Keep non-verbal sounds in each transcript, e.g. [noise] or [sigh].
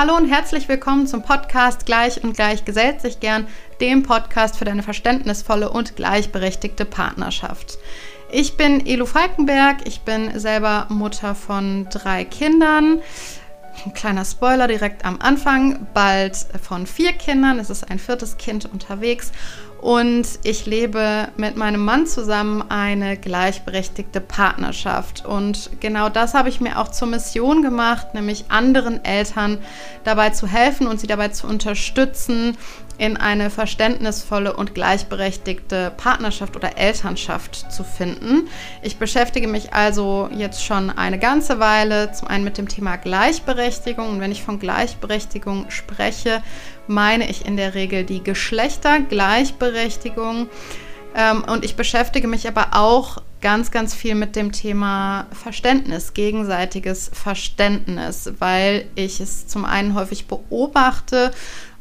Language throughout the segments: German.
Hallo und herzlich willkommen zum Podcast Gleich und Gleich gesellt sich gern, dem Podcast für deine verständnisvolle und gleichberechtigte Partnerschaft. Ich bin Elo Falkenberg, ich bin selber Mutter von drei Kindern. Ein kleiner Spoiler direkt am Anfang, bald von vier Kindern, es ist ein viertes Kind unterwegs und ich lebe mit meinem Mann zusammen eine gleichberechtigte Partnerschaft. Und genau das habe ich mir auch zur Mission gemacht, nämlich anderen Eltern dabei zu helfen und sie dabei zu unterstützen, in eine verständnisvolle und gleichberechtigte Partnerschaft oder Elternschaft zu finden. Ich beschäftige mich also jetzt schon eine ganze Weile zum einen mit dem Thema Gleichberechtigung und wenn ich von Gleichberechtigung spreche, meine ich in der Regel die Geschlechtergleichberechtigung. Ähm, und ich beschäftige mich aber auch ganz, ganz viel mit dem Thema Verständnis, gegenseitiges Verständnis, weil ich es zum einen häufig beobachte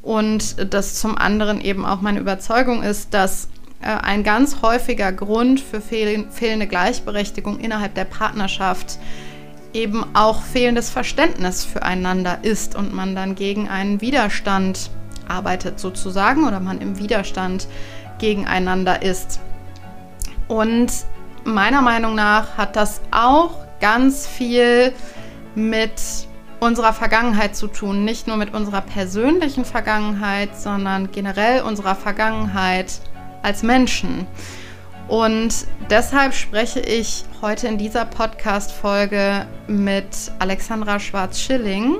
und das zum anderen eben auch meine Überzeugung ist, dass äh, ein ganz häufiger Grund für fehl fehlende Gleichberechtigung innerhalb der Partnerschaft eben auch fehlendes Verständnis füreinander ist und man dann gegen einen Widerstand arbeitet sozusagen oder man im Widerstand gegeneinander ist. Und meiner Meinung nach hat das auch ganz viel mit unserer Vergangenheit zu tun. Nicht nur mit unserer persönlichen Vergangenheit, sondern generell unserer Vergangenheit als Menschen. Und deshalb spreche ich heute in dieser Podcast-Folge mit Alexandra Schwarz-Schilling.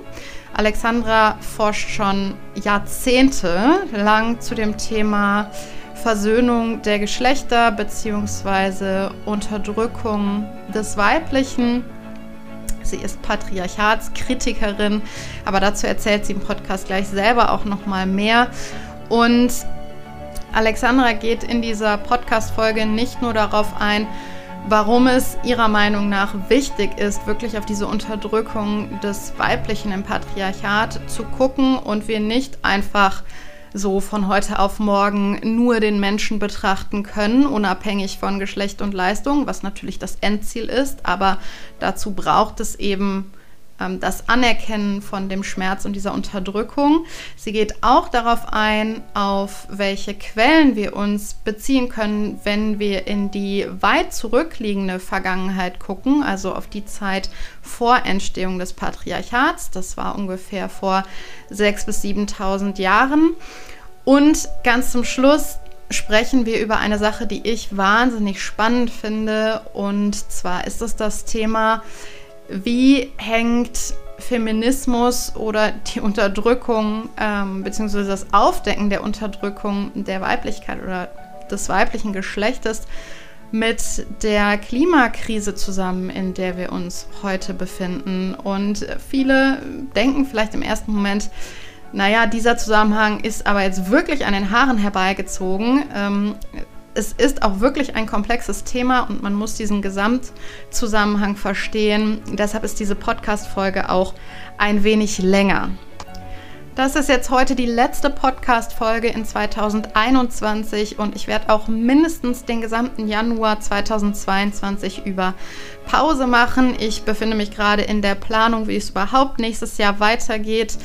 Alexandra forscht schon Jahrzehnte lang zu dem Thema Versöhnung der Geschlechter bzw. Unterdrückung des Weiblichen Sie ist Patriarchatskritikerin, aber dazu erzählt sie im Podcast gleich selber auch noch mal mehr. Und Alexandra geht in dieser Podcast-Folge nicht nur darauf ein, warum es ihrer Meinung nach wichtig ist, wirklich auf diese Unterdrückung des Weiblichen im Patriarchat zu gucken und wir nicht einfach so von heute auf morgen nur den Menschen betrachten können, unabhängig von Geschlecht und Leistung, was natürlich das Endziel ist, aber dazu braucht es eben das Anerkennen von dem Schmerz und dieser Unterdrückung. Sie geht auch darauf ein, auf welche Quellen wir uns beziehen können, wenn wir in die weit zurückliegende Vergangenheit gucken, also auf die Zeit vor Entstehung des Patriarchats. Das war ungefähr vor 6.000 bis 7.000 Jahren. Und ganz zum Schluss sprechen wir über eine Sache, die ich wahnsinnig spannend finde. Und zwar ist es das Thema, wie hängt Feminismus oder die Unterdrückung ähm, beziehungsweise das Aufdecken der Unterdrückung der Weiblichkeit oder des weiblichen Geschlechtes mit der Klimakrise zusammen, in der wir uns heute befinden. Und viele denken vielleicht im ersten Moment, naja, dieser Zusammenhang ist aber jetzt wirklich an den Haaren herbeigezogen. Ähm, es ist auch wirklich ein komplexes Thema und man muss diesen Gesamtzusammenhang verstehen. Deshalb ist diese Podcast-Folge auch ein wenig länger. Das ist jetzt heute die letzte Podcast-Folge in 2021 und ich werde auch mindestens den gesamten Januar 2022 über Pause machen. Ich befinde mich gerade in der Planung, wie es überhaupt nächstes Jahr weitergeht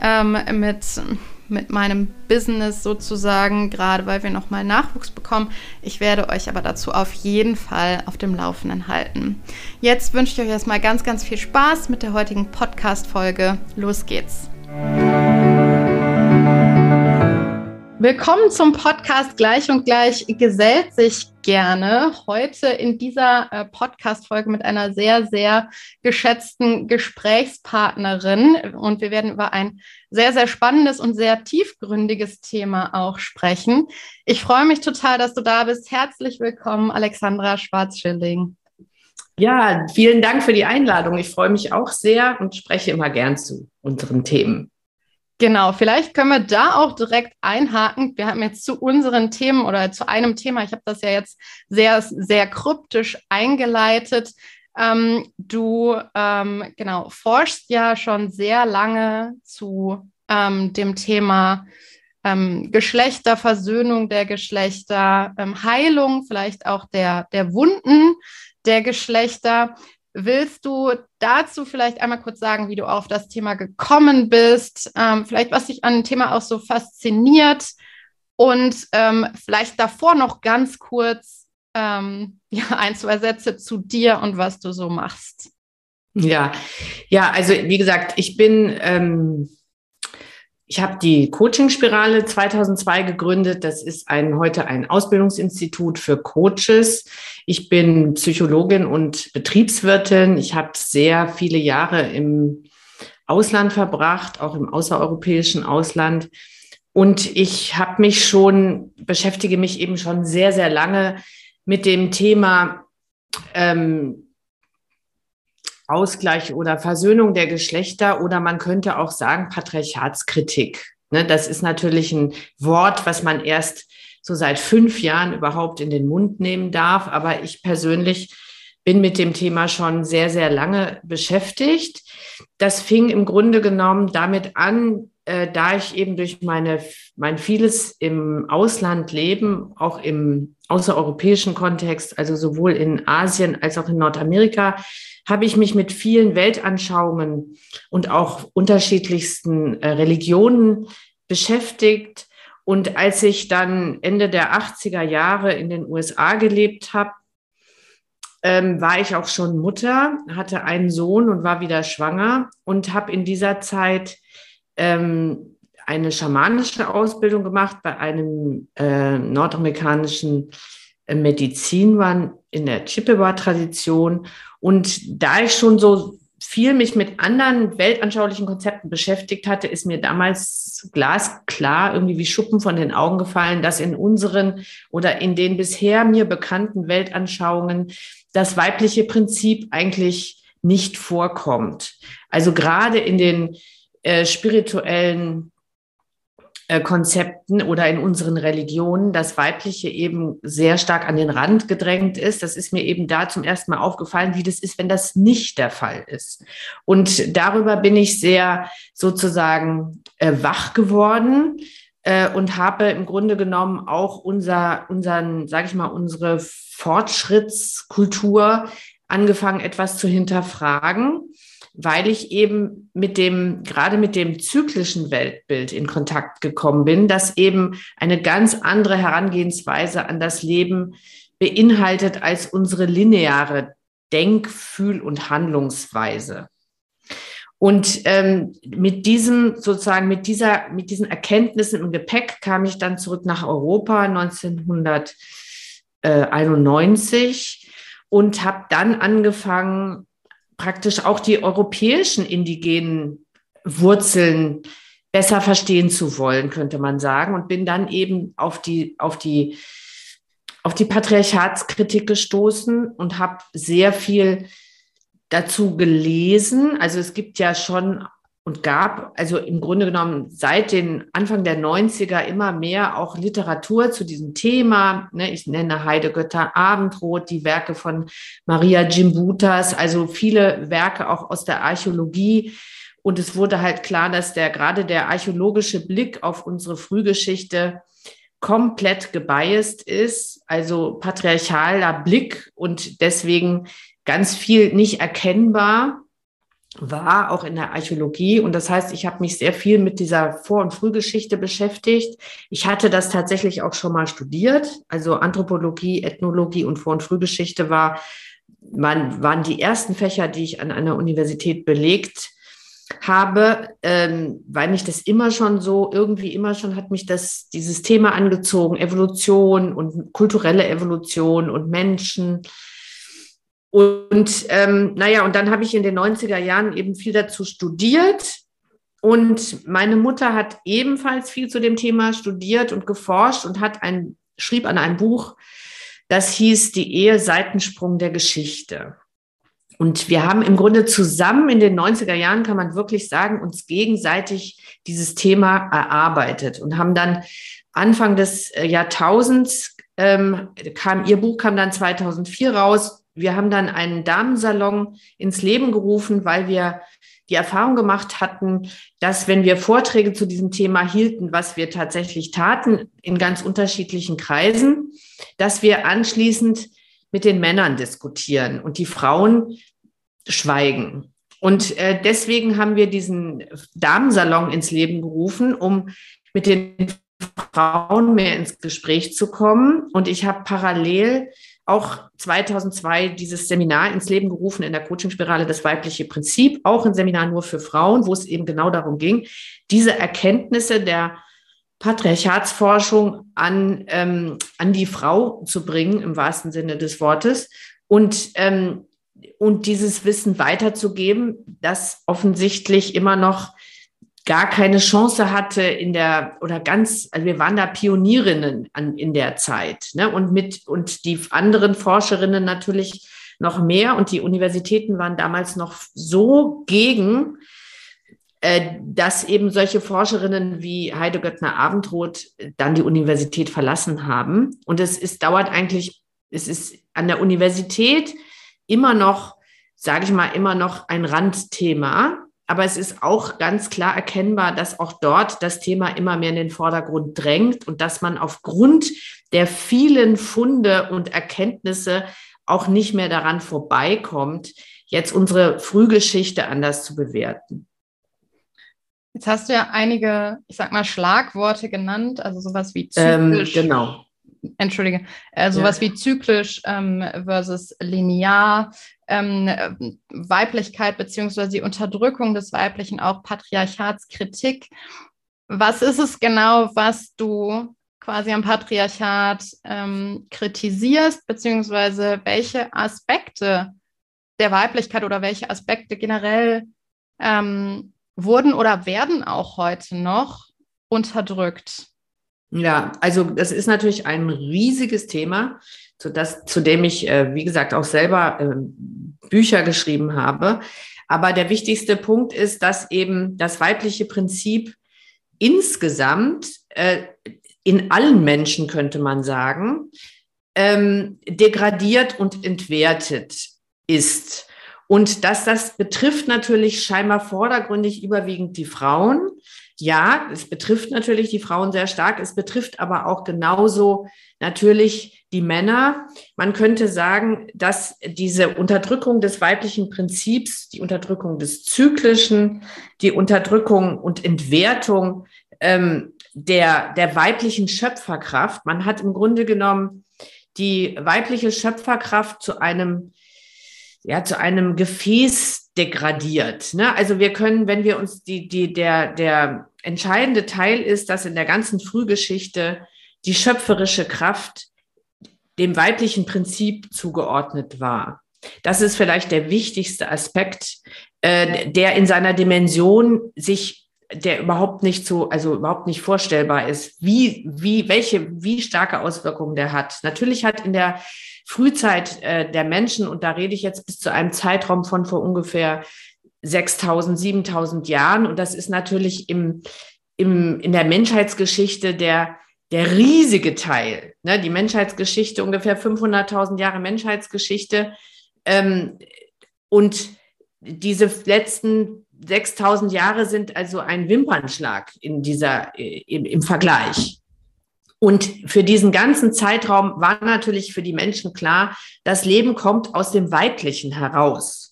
ähm, mit mit meinem Business sozusagen, gerade weil wir nochmal Nachwuchs bekommen. Ich werde euch aber dazu auf jeden Fall auf dem Laufenden halten. Jetzt wünsche ich euch erstmal ganz, ganz viel Spaß mit der heutigen Podcast-Folge. Los geht's! Willkommen zum Podcast Gleich und Gleich gesellt sich gerne. Heute in dieser äh, Podcast-Folge mit einer sehr, sehr geschätzten Gesprächspartnerin. Und wir werden über ein sehr, sehr spannendes und sehr tiefgründiges Thema auch sprechen. Ich freue mich total, dass du da bist. Herzlich willkommen, Alexandra Schwarzschilling. Ja, vielen Dank für die Einladung. Ich freue mich auch sehr und spreche immer gern zu unseren Themen. Genau, vielleicht können wir da auch direkt einhaken. Wir haben jetzt zu unseren Themen oder zu einem Thema, ich habe das ja jetzt sehr, sehr kryptisch eingeleitet. Ähm, du ähm, genau forschst ja schon sehr lange zu ähm, dem Thema ähm, Geschlechter, Versöhnung der Geschlechter, ähm, Heilung vielleicht auch der, der Wunden der Geschlechter. Willst du dazu vielleicht einmal kurz sagen, wie du auf das Thema gekommen bist? Ähm, vielleicht, was dich an dem Thema auch so fasziniert? Und ähm, vielleicht davor noch ganz kurz ähm, [laughs] ja, ein, zwei Sätze zu dir und was du so machst. Ja, ja, also wie gesagt, ich bin ähm, ich habe die Coaching-Spirale 2002 gegründet. Das ist ein, heute ein Ausbildungsinstitut für Coaches. Ich bin Psychologin und Betriebswirtin. Ich habe sehr viele Jahre im Ausland verbracht, auch im außereuropäischen Ausland. Und ich habe mich schon, beschäftige mich eben schon sehr, sehr lange mit dem Thema ähm, Ausgleich oder Versöhnung der Geschlechter oder man könnte auch sagen Patriarchatskritik. Ne, das ist natürlich ein Wort, was man erst so seit fünf Jahren überhaupt in den Mund nehmen darf. Aber ich persönlich bin mit dem Thema schon sehr, sehr lange beschäftigt. Das fing im Grunde genommen damit an, äh, da ich eben durch meine, mein vieles im Ausland leben, auch im außereuropäischen Kontext, also sowohl in Asien als auch in Nordamerika, habe ich mich mit vielen Weltanschauungen und auch unterschiedlichsten äh, Religionen beschäftigt. Und als ich dann Ende der 80er Jahre in den USA gelebt habe, ähm, war ich auch schon Mutter, hatte einen Sohn und war wieder schwanger und habe in dieser Zeit ähm, eine schamanische Ausbildung gemacht bei einem äh, nordamerikanischen äh, Medizinmann in der Chippewa-Tradition. Und da ich schon so viel mich mit anderen weltanschaulichen Konzepten beschäftigt hatte, ist mir damals glasklar irgendwie wie Schuppen von den Augen gefallen, dass in unseren oder in den bisher mir bekannten Weltanschauungen das weibliche Prinzip eigentlich nicht vorkommt. Also gerade in den äh, spirituellen Konzepten oder in unseren Religionen das Weibliche eben sehr stark an den Rand gedrängt ist. Das ist mir eben da zum ersten Mal aufgefallen, wie das ist, wenn das nicht der Fall ist. Und darüber bin ich sehr sozusagen äh, wach geworden äh, und habe im Grunde genommen auch unser, unseren, sage ich mal, unsere Fortschrittskultur angefangen, etwas zu hinterfragen weil ich eben mit dem, gerade mit dem zyklischen Weltbild in Kontakt gekommen bin, das eben eine ganz andere Herangehensweise an das Leben beinhaltet als unsere lineare Denk-, Fühl- und Handlungsweise. Und ähm, mit diesem sozusagen, mit dieser, mit diesen Erkenntnissen im Gepäck kam ich dann zurück nach Europa 1991 und habe dann angefangen, praktisch auch die europäischen indigenen Wurzeln besser verstehen zu wollen, könnte man sagen. Und bin dann eben auf die, auf die, auf die Patriarchatskritik gestoßen und habe sehr viel dazu gelesen. Also es gibt ja schon und gab also im Grunde genommen seit den Anfang der 90er immer mehr auch Literatur zu diesem Thema. Ne, ich nenne Heidegötter Abendrot, die Werke von Maria Gimbutas, also viele Werke auch aus der Archäologie. Und es wurde halt klar, dass der gerade der archäologische Blick auf unsere Frühgeschichte komplett gebiased ist, also patriarchaler Blick und deswegen ganz viel nicht erkennbar war, auch in der Archäologie. Und das heißt, ich habe mich sehr viel mit dieser Vor- und Frühgeschichte beschäftigt. Ich hatte das tatsächlich auch schon mal studiert. Also Anthropologie, Ethnologie und Vor- und Frühgeschichte war, waren, waren die ersten Fächer, die ich an einer Universität belegt habe, ähm, weil mich das immer schon so, irgendwie immer schon hat mich das, dieses Thema angezogen, Evolution und kulturelle Evolution und Menschen und ähm, naja, und dann habe ich in den 90er Jahren eben viel dazu studiert. Und meine Mutter hat ebenfalls viel zu dem Thema studiert und geforscht und hat ein, schrieb an einem Buch, das hieß Die Ehe Seitensprung der Geschichte. Und wir haben im Grunde zusammen in den 90er Jahren, kann man wirklich sagen, uns gegenseitig dieses Thema erarbeitet und haben dann Anfang des äh, Jahrtausends ähm, kam, ihr Buch kam dann 2004 raus, wir haben dann einen Damensalon ins Leben gerufen, weil wir die Erfahrung gemacht hatten, dass wenn wir Vorträge zu diesem Thema hielten, was wir tatsächlich taten in ganz unterschiedlichen Kreisen, dass wir anschließend mit den Männern diskutieren und die Frauen schweigen. Und äh, deswegen haben wir diesen Damensalon ins Leben gerufen, um mit den Frauen mehr ins Gespräch zu kommen. Und ich habe parallel auch 2002 dieses Seminar ins Leben gerufen in der Coaching-Spirale, das weibliche Prinzip, auch ein Seminar nur für Frauen, wo es eben genau darum ging, diese Erkenntnisse der Patriarchatsforschung an, ähm, an die Frau zu bringen, im wahrsten Sinne des Wortes, und, ähm, und dieses Wissen weiterzugeben, das offensichtlich immer noch gar keine Chance hatte in der oder ganz, also wir waren da Pionierinnen an, in der Zeit, ne? Und mit und die anderen Forscherinnen natürlich noch mehr und die Universitäten waren damals noch so gegen, äh, dass eben solche Forscherinnen wie Heide Göttner Abendroth dann die Universität verlassen haben. Und es ist dauert eigentlich, es ist an der Universität immer noch, sage ich mal, immer noch ein Randthema aber es ist auch ganz klar erkennbar, dass auch dort das Thema immer mehr in den Vordergrund drängt und dass man aufgrund der vielen Funde und Erkenntnisse auch nicht mehr daran vorbeikommt, jetzt unsere Frühgeschichte anders zu bewerten. Jetzt hast du ja einige, ich sag mal, Schlagworte genannt, also sowas wie ähm, zyklisch. Ähm, genau. Entschuldige, äh, sowas ja. wie zyklisch ähm, versus linear, ähm, Weiblichkeit beziehungsweise die Unterdrückung des Weiblichen, auch Patriarchatskritik. Was ist es genau, was du quasi am Patriarchat ähm, kritisierst, beziehungsweise welche Aspekte der Weiblichkeit oder welche Aspekte generell ähm, wurden oder werden auch heute noch unterdrückt? Ja, also das ist natürlich ein riesiges Thema zu, das, zu dem ich, äh, wie gesagt, auch selber äh, Bücher geschrieben habe. Aber der wichtigste Punkt ist, dass eben das weibliche Prinzip insgesamt äh, in allen Menschen, könnte man sagen, ähm, degradiert und entwertet ist. Und dass das betrifft natürlich scheinbar vordergründig überwiegend die Frauen. Ja, es betrifft natürlich die Frauen sehr stark. Es betrifft aber auch genauso natürlich die Männer. Man könnte sagen, dass diese Unterdrückung des weiblichen Prinzips, die Unterdrückung des Zyklischen, die Unterdrückung und Entwertung ähm, der, der weiblichen Schöpferkraft, man hat im Grunde genommen die weibliche Schöpferkraft zu einem ja, zu einem Gefäß degradiert. Ne? Also wir können, wenn wir uns die, die, der, der entscheidende Teil ist, dass in der ganzen Frühgeschichte die schöpferische Kraft dem weiblichen Prinzip zugeordnet war. Das ist vielleicht der wichtigste Aspekt, äh, der in seiner Dimension sich, der überhaupt nicht so, also überhaupt nicht vorstellbar ist, wie, wie, welche, wie starke Auswirkungen der hat. Natürlich hat in der Frühzeit äh, der Menschen, und da rede ich jetzt bis zu einem Zeitraum von vor ungefähr 6000, 7000 Jahren. Und das ist natürlich im, im, in der Menschheitsgeschichte der, der riesige Teil. Ne? Die Menschheitsgeschichte, ungefähr 500.000 Jahre Menschheitsgeschichte. Ähm, und diese letzten 6000 Jahre sind also ein Wimpernschlag in dieser, äh, im, im Vergleich. Und für diesen ganzen Zeitraum war natürlich für die Menschen klar, das Leben kommt aus dem Weiblichen heraus.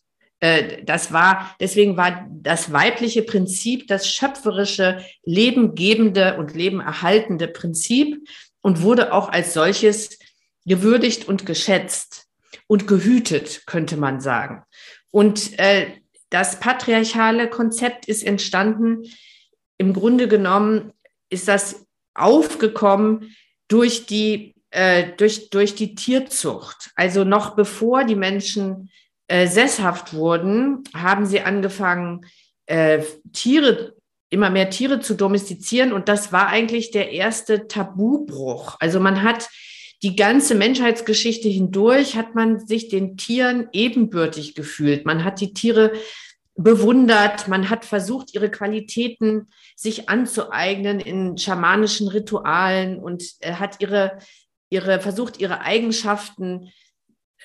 Äh, das war, deswegen war das weibliche Prinzip das schöpferische, lebengebende und lebenerhaltende Prinzip und wurde auch als solches gewürdigt und geschätzt und gehütet, könnte man sagen. Und äh, das patriarchale Konzept ist entstanden. Im Grunde genommen ist das aufgekommen durch die, äh, durch, durch die Tierzucht. Also noch bevor die Menschen äh, sesshaft wurden, haben sie angefangen, äh, Tiere, immer mehr Tiere zu domestizieren. Und das war eigentlich der erste Tabubruch. Also man hat die ganze Menschheitsgeschichte hindurch, hat man sich den Tieren ebenbürtig gefühlt. Man hat die Tiere bewundert, man hat versucht, ihre Qualitäten sich anzueignen in schamanischen Ritualen und äh, hat ihre, ihre, versucht, ihre Eigenschaften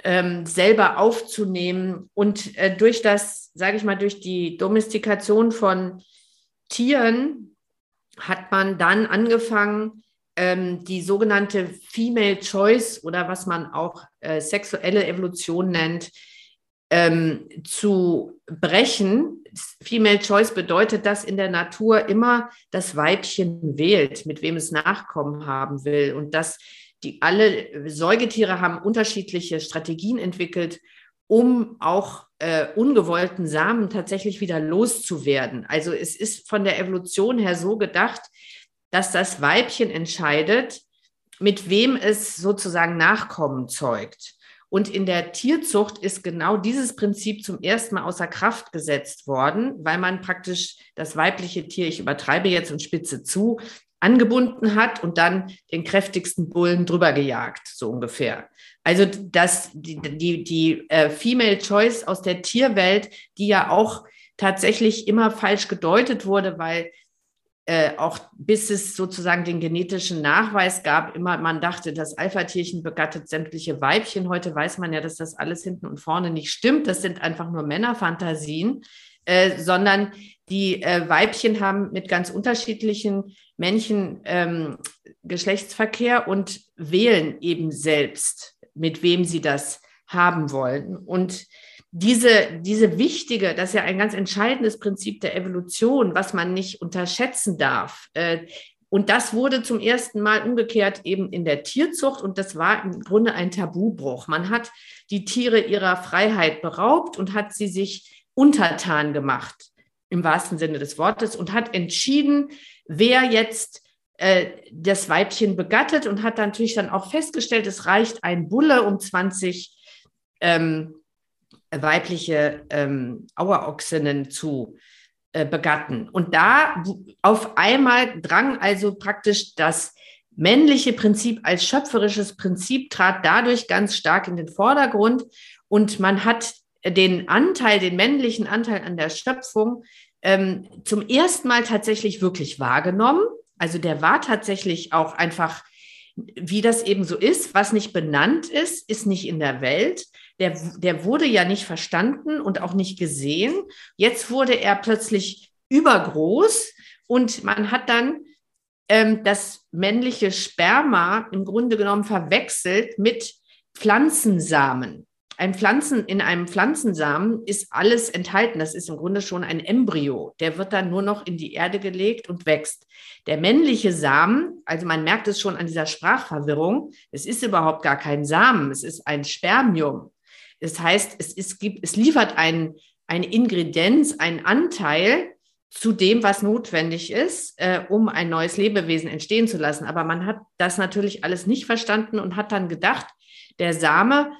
ähm, selber aufzunehmen. Und äh, durch das, sage ich mal, durch die Domestikation von Tieren hat man dann angefangen, ähm, die sogenannte Female Choice oder was man auch äh, sexuelle Evolution nennt, ähm, zu brechen. Female Choice bedeutet, dass in der Natur immer das Weibchen wählt, mit wem es Nachkommen haben will und dass die alle Säugetiere haben unterschiedliche Strategien entwickelt, um auch äh, ungewollten Samen tatsächlich wieder loszuwerden. Also es ist von der Evolution her so gedacht, dass das Weibchen entscheidet, mit wem es sozusagen Nachkommen zeugt. Und in der Tierzucht ist genau dieses Prinzip zum ersten Mal außer Kraft gesetzt worden, weil man praktisch das weibliche Tier, ich übertreibe jetzt und spitze zu, angebunden hat und dann den kräftigsten Bullen drüber gejagt, so ungefähr. Also das, die, die, die äh, Female Choice aus der Tierwelt, die ja auch tatsächlich immer falsch gedeutet wurde, weil äh, auch bis es sozusagen den genetischen Nachweis gab, immer man dachte, das Alpha-Tierchen begattet sämtliche Weibchen. Heute weiß man ja, dass das alles hinten und vorne nicht stimmt. Das sind einfach nur Männerfantasien, äh, sondern die äh, Weibchen haben mit ganz unterschiedlichen Männchen ähm, Geschlechtsverkehr und wählen eben selbst, mit wem sie das haben wollen. Und diese, diese wichtige, das ist ja ein ganz entscheidendes Prinzip der Evolution, was man nicht unterschätzen darf. Äh, und das wurde zum ersten Mal umgekehrt eben in der Tierzucht und das war im Grunde ein Tabubruch. Man hat die Tiere ihrer Freiheit beraubt und hat sie sich untertan gemacht, im wahrsten Sinne des Wortes, und hat entschieden, wer jetzt äh, das Weibchen begattet und hat natürlich dann auch festgestellt, es reicht ein Bulle um 20 ähm, weibliche ähm, Auerochsinnen zu äh, begatten. Und da auf einmal drang also praktisch das männliche Prinzip als schöpferisches Prinzip trat dadurch ganz stark in den Vordergrund und man hat den Anteil, den männlichen Anteil an der Schöpfung ähm, zum ersten Mal tatsächlich wirklich wahrgenommen. Also der war tatsächlich auch einfach, wie das eben so ist, was nicht benannt ist, ist nicht in der Welt der, der wurde ja nicht verstanden und auch nicht gesehen. Jetzt wurde er plötzlich übergroß und man hat dann ähm, das männliche Sperma im Grunde genommen verwechselt mit Pflanzensamen. Ein Pflanzen, in einem Pflanzensamen ist alles enthalten. Das ist im Grunde schon ein Embryo. Der wird dann nur noch in die Erde gelegt und wächst. Der männliche Samen, also man merkt es schon an dieser Sprachverwirrung, es ist überhaupt gar kein Samen, es ist ein Spermium. Das heißt, es, es, gibt, es liefert ein, eine Ingredienz, einen Anteil zu dem, was notwendig ist, äh, um ein neues Lebewesen entstehen zu lassen. Aber man hat das natürlich alles nicht verstanden und hat dann gedacht, der Same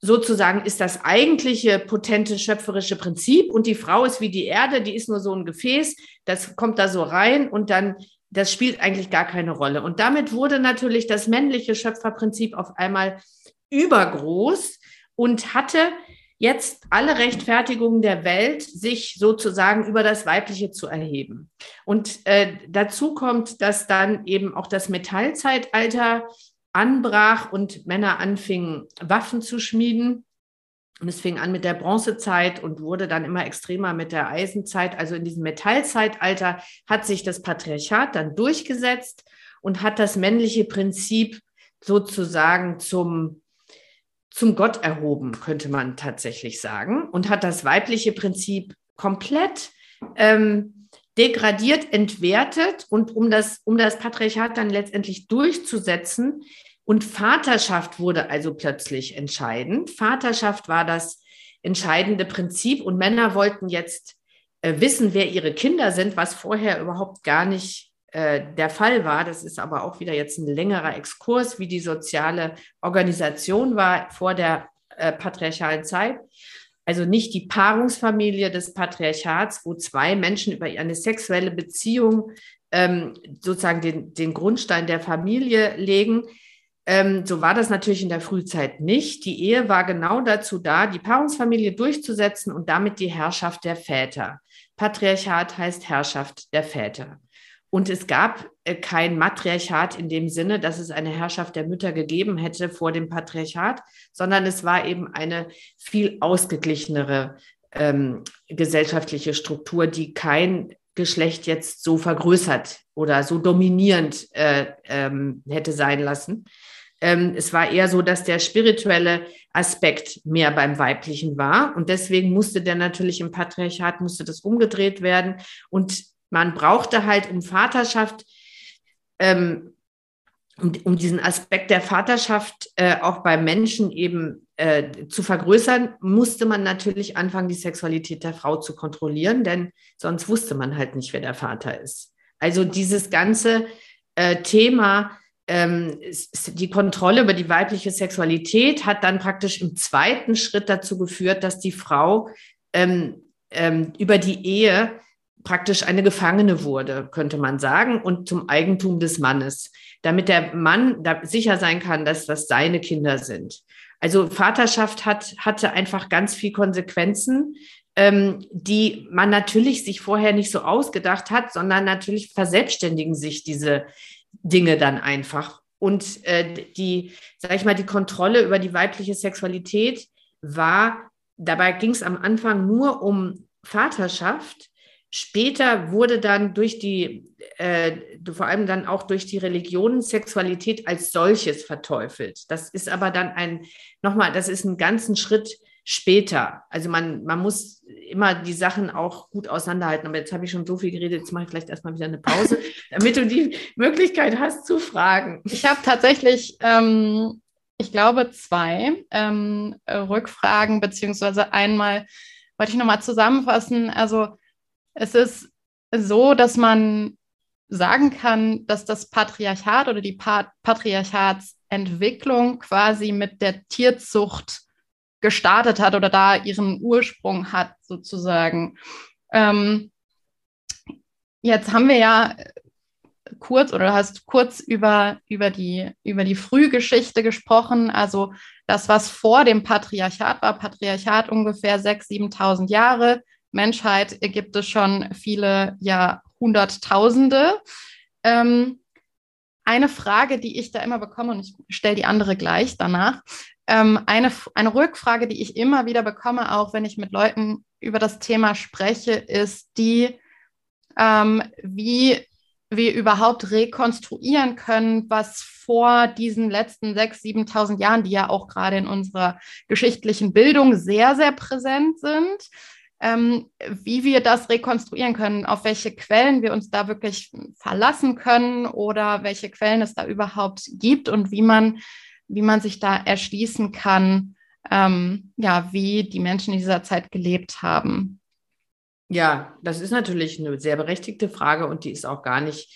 sozusagen ist das eigentliche potente schöpferische Prinzip und die Frau ist wie die Erde, die ist nur so ein Gefäß, das kommt da so rein und dann das spielt eigentlich gar keine Rolle. Und damit wurde natürlich das männliche Schöpferprinzip auf einmal übergroß und hatte jetzt alle Rechtfertigungen der Welt, sich sozusagen über das Weibliche zu erheben. Und äh, dazu kommt, dass dann eben auch das Metallzeitalter anbrach und Männer anfingen, Waffen zu schmieden. Und es fing an mit der Bronzezeit und wurde dann immer extremer mit der Eisenzeit. Also in diesem Metallzeitalter hat sich das Patriarchat dann durchgesetzt und hat das männliche Prinzip sozusagen zum zum Gott erhoben, könnte man tatsächlich sagen, und hat das weibliche Prinzip komplett ähm, degradiert, entwertet und um das, um das Patriarchat dann letztendlich durchzusetzen. Und Vaterschaft wurde also plötzlich entscheidend. Vaterschaft war das entscheidende Prinzip und Männer wollten jetzt äh, wissen, wer ihre Kinder sind, was vorher überhaupt gar nicht äh, der Fall war. Das ist aber auch wieder jetzt ein längerer Exkurs, wie die soziale Organisation war vor der äh, patriarchalen Zeit. Also nicht die Paarungsfamilie des Patriarchats, wo zwei Menschen über eine sexuelle Beziehung ähm, sozusagen den, den Grundstein der Familie legen. Ähm, so war das natürlich in der Frühzeit nicht. Die Ehe war genau dazu da, die Paarungsfamilie durchzusetzen und damit die Herrschaft der Väter. Patriarchat heißt Herrschaft der Väter. Und es gab kein Matriarchat in dem Sinne, dass es eine Herrschaft der Mütter gegeben hätte vor dem Patriarchat, sondern es war eben eine viel ausgeglichenere ähm, gesellschaftliche Struktur, die kein Geschlecht jetzt so vergrößert oder so dominierend äh, ähm, hätte sein lassen. Ähm, es war eher so, dass der spirituelle Aspekt mehr beim Weiblichen war. Und deswegen musste der natürlich im Patriarchat, musste das umgedreht werden. Und man brauchte halt um Vaterschaft, ähm, um, um diesen Aspekt der Vaterschaft äh, auch beim Menschen eben äh, zu vergrößern, musste man natürlich anfangen, die Sexualität der Frau zu kontrollieren, denn sonst wusste man halt nicht, wer der Vater ist. Also dieses ganze äh, Thema, ähm, die Kontrolle über die weibliche Sexualität hat dann praktisch im zweiten Schritt dazu geführt, dass die Frau ähm, ähm, über die Ehe praktisch eine Gefangene wurde, könnte man sagen, und zum Eigentum des Mannes, damit der Mann da sicher sein kann, dass das seine Kinder sind. Also Vaterschaft hat, hatte einfach ganz viel Konsequenzen, ähm, die man natürlich sich vorher nicht so ausgedacht hat, sondern natürlich verselbstständigen sich diese Dinge dann einfach. Und äh, die, sag ich mal, die Kontrolle über die weibliche Sexualität war, dabei ging es am Anfang nur um Vaterschaft. Später wurde dann durch die, äh, vor allem dann auch durch die Religion Sexualität als solches verteufelt. Das ist aber dann ein, nochmal, das ist einen ganzen Schritt später. Also man, man muss immer die Sachen auch gut auseinanderhalten. Aber jetzt habe ich schon so viel geredet, jetzt mache ich vielleicht erstmal wieder eine Pause, [laughs] damit du die Möglichkeit hast zu fragen. Ich habe tatsächlich, ähm, ich glaube, zwei ähm, Rückfragen, beziehungsweise einmal wollte ich nochmal zusammenfassen. Also es ist so, dass man sagen kann, dass das Patriarchat oder die Pat Patriarchatsentwicklung quasi mit der Tierzucht gestartet hat oder da ihren Ursprung hat, sozusagen. Ähm, jetzt haben wir ja kurz oder hast kurz über, über, die, über die Frühgeschichte gesprochen, also das, was vor dem Patriarchat war. Patriarchat ungefähr 6.000, 7.000 Jahre. Menschheit gibt es schon viele Jahrhunderttausende. Ähm, eine Frage, die ich da immer bekomme, und ich stelle die andere gleich danach, ähm, eine, eine Rückfrage, die ich immer wieder bekomme, auch wenn ich mit Leuten über das Thema spreche, ist die, ähm, wie wir überhaupt rekonstruieren können, was vor diesen letzten 6.000, 7.000 Jahren, die ja auch gerade in unserer geschichtlichen Bildung sehr, sehr präsent sind, ähm, wie wir das rekonstruieren können, auf welche Quellen wir uns da wirklich verlassen können oder welche Quellen es da überhaupt gibt und wie man wie man sich da erschließen kann, ähm, ja, wie die Menschen in dieser Zeit gelebt haben. Ja, das ist natürlich eine sehr berechtigte Frage und die ist auch gar nicht,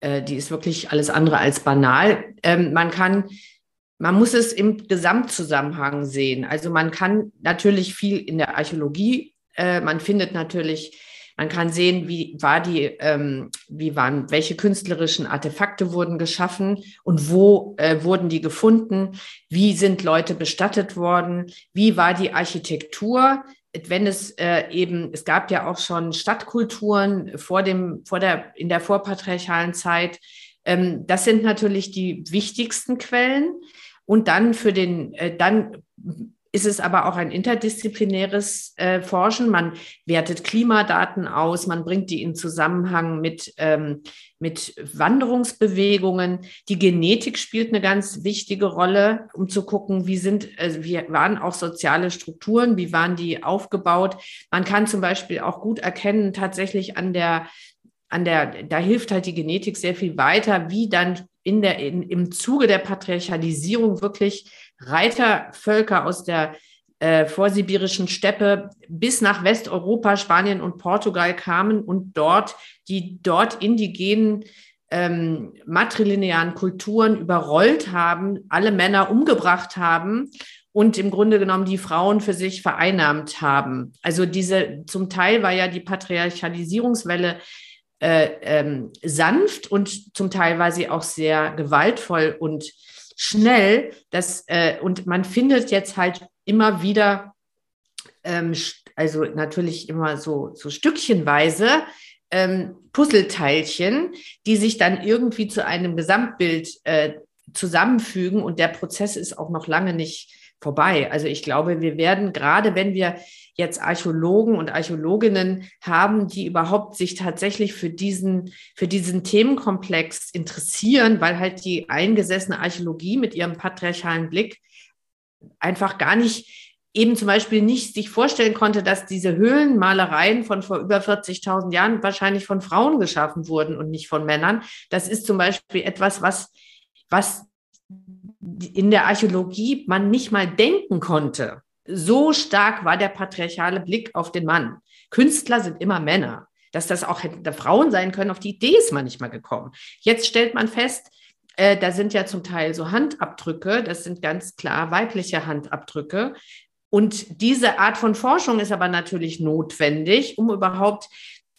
äh, die ist wirklich alles andere als banal. Ähm, man kann, man muss es im Gesamtzusammenhang sehen. Also man kann natürlich viel in der Archäologie, äh, man findet natürlich man kann sehen, wie war die, ähm, wie waren, welche künstlerischen Artefakte wurden geschaffen und wo äh, wurden die gefunden? Wie sind Leute bestattet worden? Wie war die Architektur? Wenn es äh, eben, es gab ja auch schon Stadtkulturen vor dem, vor der, in der vorpatriarchalen Zeit. Ähm, das sind natürlich die wichtigsten Quellen. Und dann für den, äh, dann ist es aber auch ein interdisziplinäres äh, Forschen. Man wertet Klimadaten aus, man bringt die in Zusammenhang mit, ähm, mit Wanderungsbewegungen. Die Genetik spielt eine ganz wichtige Rolle, um zu gucken, wie sind, äh, wie waren auch soziale Strukturen, wie waren die aufgebaut. Man kann zum Beispiel auch gut erkennen, tatsächlich an der an der, da hilft halt die Genetik sehr viel weiter, wie dann in der, in, im Zuge der Patriarchalisierung wirklich Reitervölker aus der äh, vorsibirischen Steppe bis nach Westeuropa, Spanien und Portugal kamen und dort die dort indigenen ähm, matrilinearen Kulturen überrollt haben, alle Männer umgebracht haben und im Grunde genommen die Frauen für sich vereinnahmt haben. Also diese, zum Teil war ja die Patriarchalisierungswelle äh, ähm, sanft und zum Teil war sie auch sehr gewaltvoll und schnell, dass, äh, und man findet jetzt halt immer wieder, ähm, also natürlich immer so, so stückchenweise, ähm, Puzzleteilchen, die sich dann irgendwie zu einem Gesamtbild äh, zusammenfügen und der Prozess ist auch noch lange nicht vorbei. Also ich glaube, wir werden gerade, wenn wir jetzt Archäologen und Archäologinnen haben, die überhaupt sich tatsächlich für diesen, für diesen Themenkomplex interessieren, weil halt die eingesessene Archäologie mit ihrem patriarchalen Blick einfach gar nicht eben zum Beispiel nicht sich vorstellen konnte, dass diese Höhlenmalereien von vor über 40.000 Jahren wahrscheinlich von Frauen geschaffen wurden und nicht von Männern. Das ist zum Beispiel etwas, was, was in der Archäologie man nicht mal denken konnte. So stark war der patriarchale Blick auf den Mann. Künstler sind immer Männer. Dass das auch hätte Frauen sein können, auf die Idee ist man nicht mal gekommen. Jetzt stellt man fest, äh, da sind ja zum Teil so Handabdrücke, das sind ganz klar weibliche Handabdrücke. Und diese Art von Forschung ist aber natürlich notwendig, um überhaupt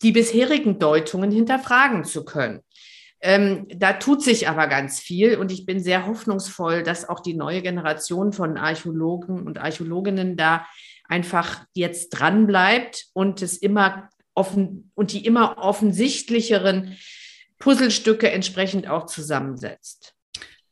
die bisherigen Deutungen hinterfragen zu können. Ähm, da tut sich aber ganz viel und ich bin sehr hoffnungsvoll, dass auch die neue Generation von Archäologen und Archäologinnen da einfach jetzt dran bleibt und es immer offen und die immer offensichtlicheren Puzzlestücke entsprechend auch zusammensetzt.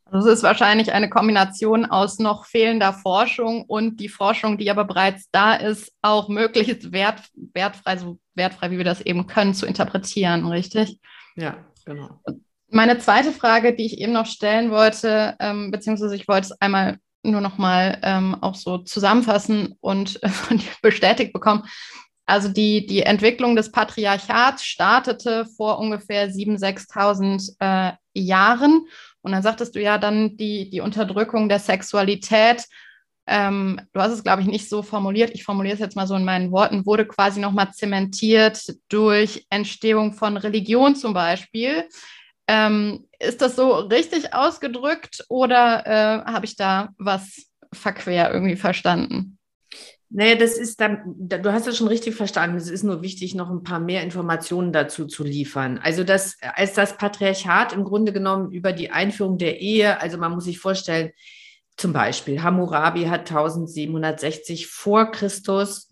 Also es ist wahrscheinlich eine Kombination aus noch fehlender Forschung und die Forschung, die aber bereits da ist, auch möglichst wert, wertfrei, so wertfrei, wie wir das eben können, zu interpretieren, richtig? Ja, genau. Meine zweite Frage, die ich eben noch stellen wollte, ähm, beziehungsweise ich wollte es einmal nur noch mal ähm, auch so zusammenfassen und [laughs] äh, bestätigt bekommen. Also die, die Entwicklung des Patriarchats startete vor ungefähr 7.000, 6.000 äh, Jahren. Und dann sagtest du ja dann die, die Unterdrückung der Sexualität. Ähm, du hast es, glaube ich, nicht so formuliert. Ich formuliere es jetzt mal so in meinen Worten, wurde quasi nochmal zementiert durch Entstehung von Religion zum Beispiel. Ähm, ist das so richtig ausgedrückt oder äh, habe ich da was verquer irgendwie verstanden? Naja, das ist dann, du hast das schon richtig verstanden. Es ist nur wichtig, noch ein paar mehr Informationen dazu zu liefern. Also, das, als das Patriarchat im Grunde genommen über die Einführung der Ehe, also man muss sich vorstellen, zum Beispiel Hammurabi hat 1760 vor Christus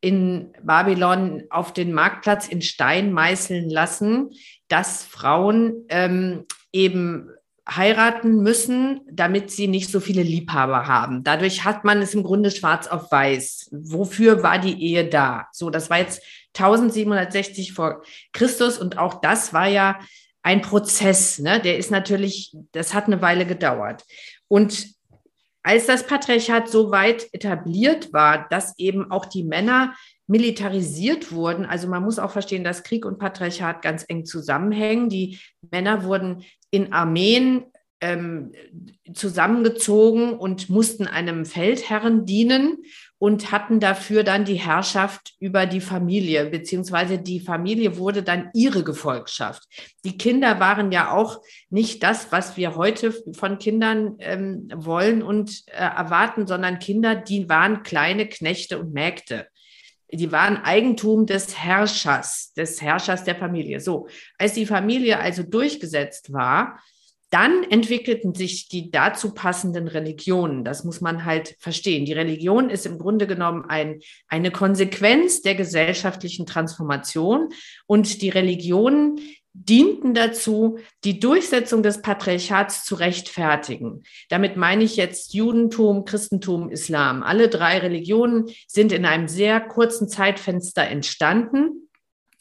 in Babylon auf den Marktplatz in Stein meißeln lassen, dass Frauen ähm, eben heiraten müssen, damit sie nicht so viele Liebhaber haben. Dadurch hat man es im Grunde schwarz auf weiß. Wofür war die Ehe da? So, das war jetzt 1760 vor Christus und auch das war ja ein Prozess. Ne? Der ist natürlich, das hat eine Weile gedauert. Und als das Patriarchat so weit etabliert war, dass eben auch die Männer militarisiert wurden, also man muss auch verstehen, dass Krieg und Patriarchat ganz eng zusammenhängen. Die Männer wurden in Armeen ähm, zusammengezogen und mussten einem Feldherren dienen und hatten dafür dann die Herrschaft über die Familie, beziehungsweise die Familie wurde dann ihre Gefolgschaft. Die Kinder waren ja auch nicht das, was wir heute von Kindern ähm, wollen und äh, erwarten, sondern Kinder, die waren kleine Knechte und Mägde. Die waren Eigentum des Herrschers, des Herrschers der Familie. So, als die Familie also durchgesetzt war, dann entwickelten sich die dazu passenden Religionen. Das muss man halt verstehen. Die Religion ist im Grunde genommen ein, eine Konsequenz der gesellschaftlichen Transformation und die Religionen dienten dazu, die Durchsetzung des Patriarchats zu rechtfertigen. Damit meine ich jetzt Judentum, Christentum, Islam. Alle drei Religionen sind in einem sehr kurzen Zeitfenster entstanden.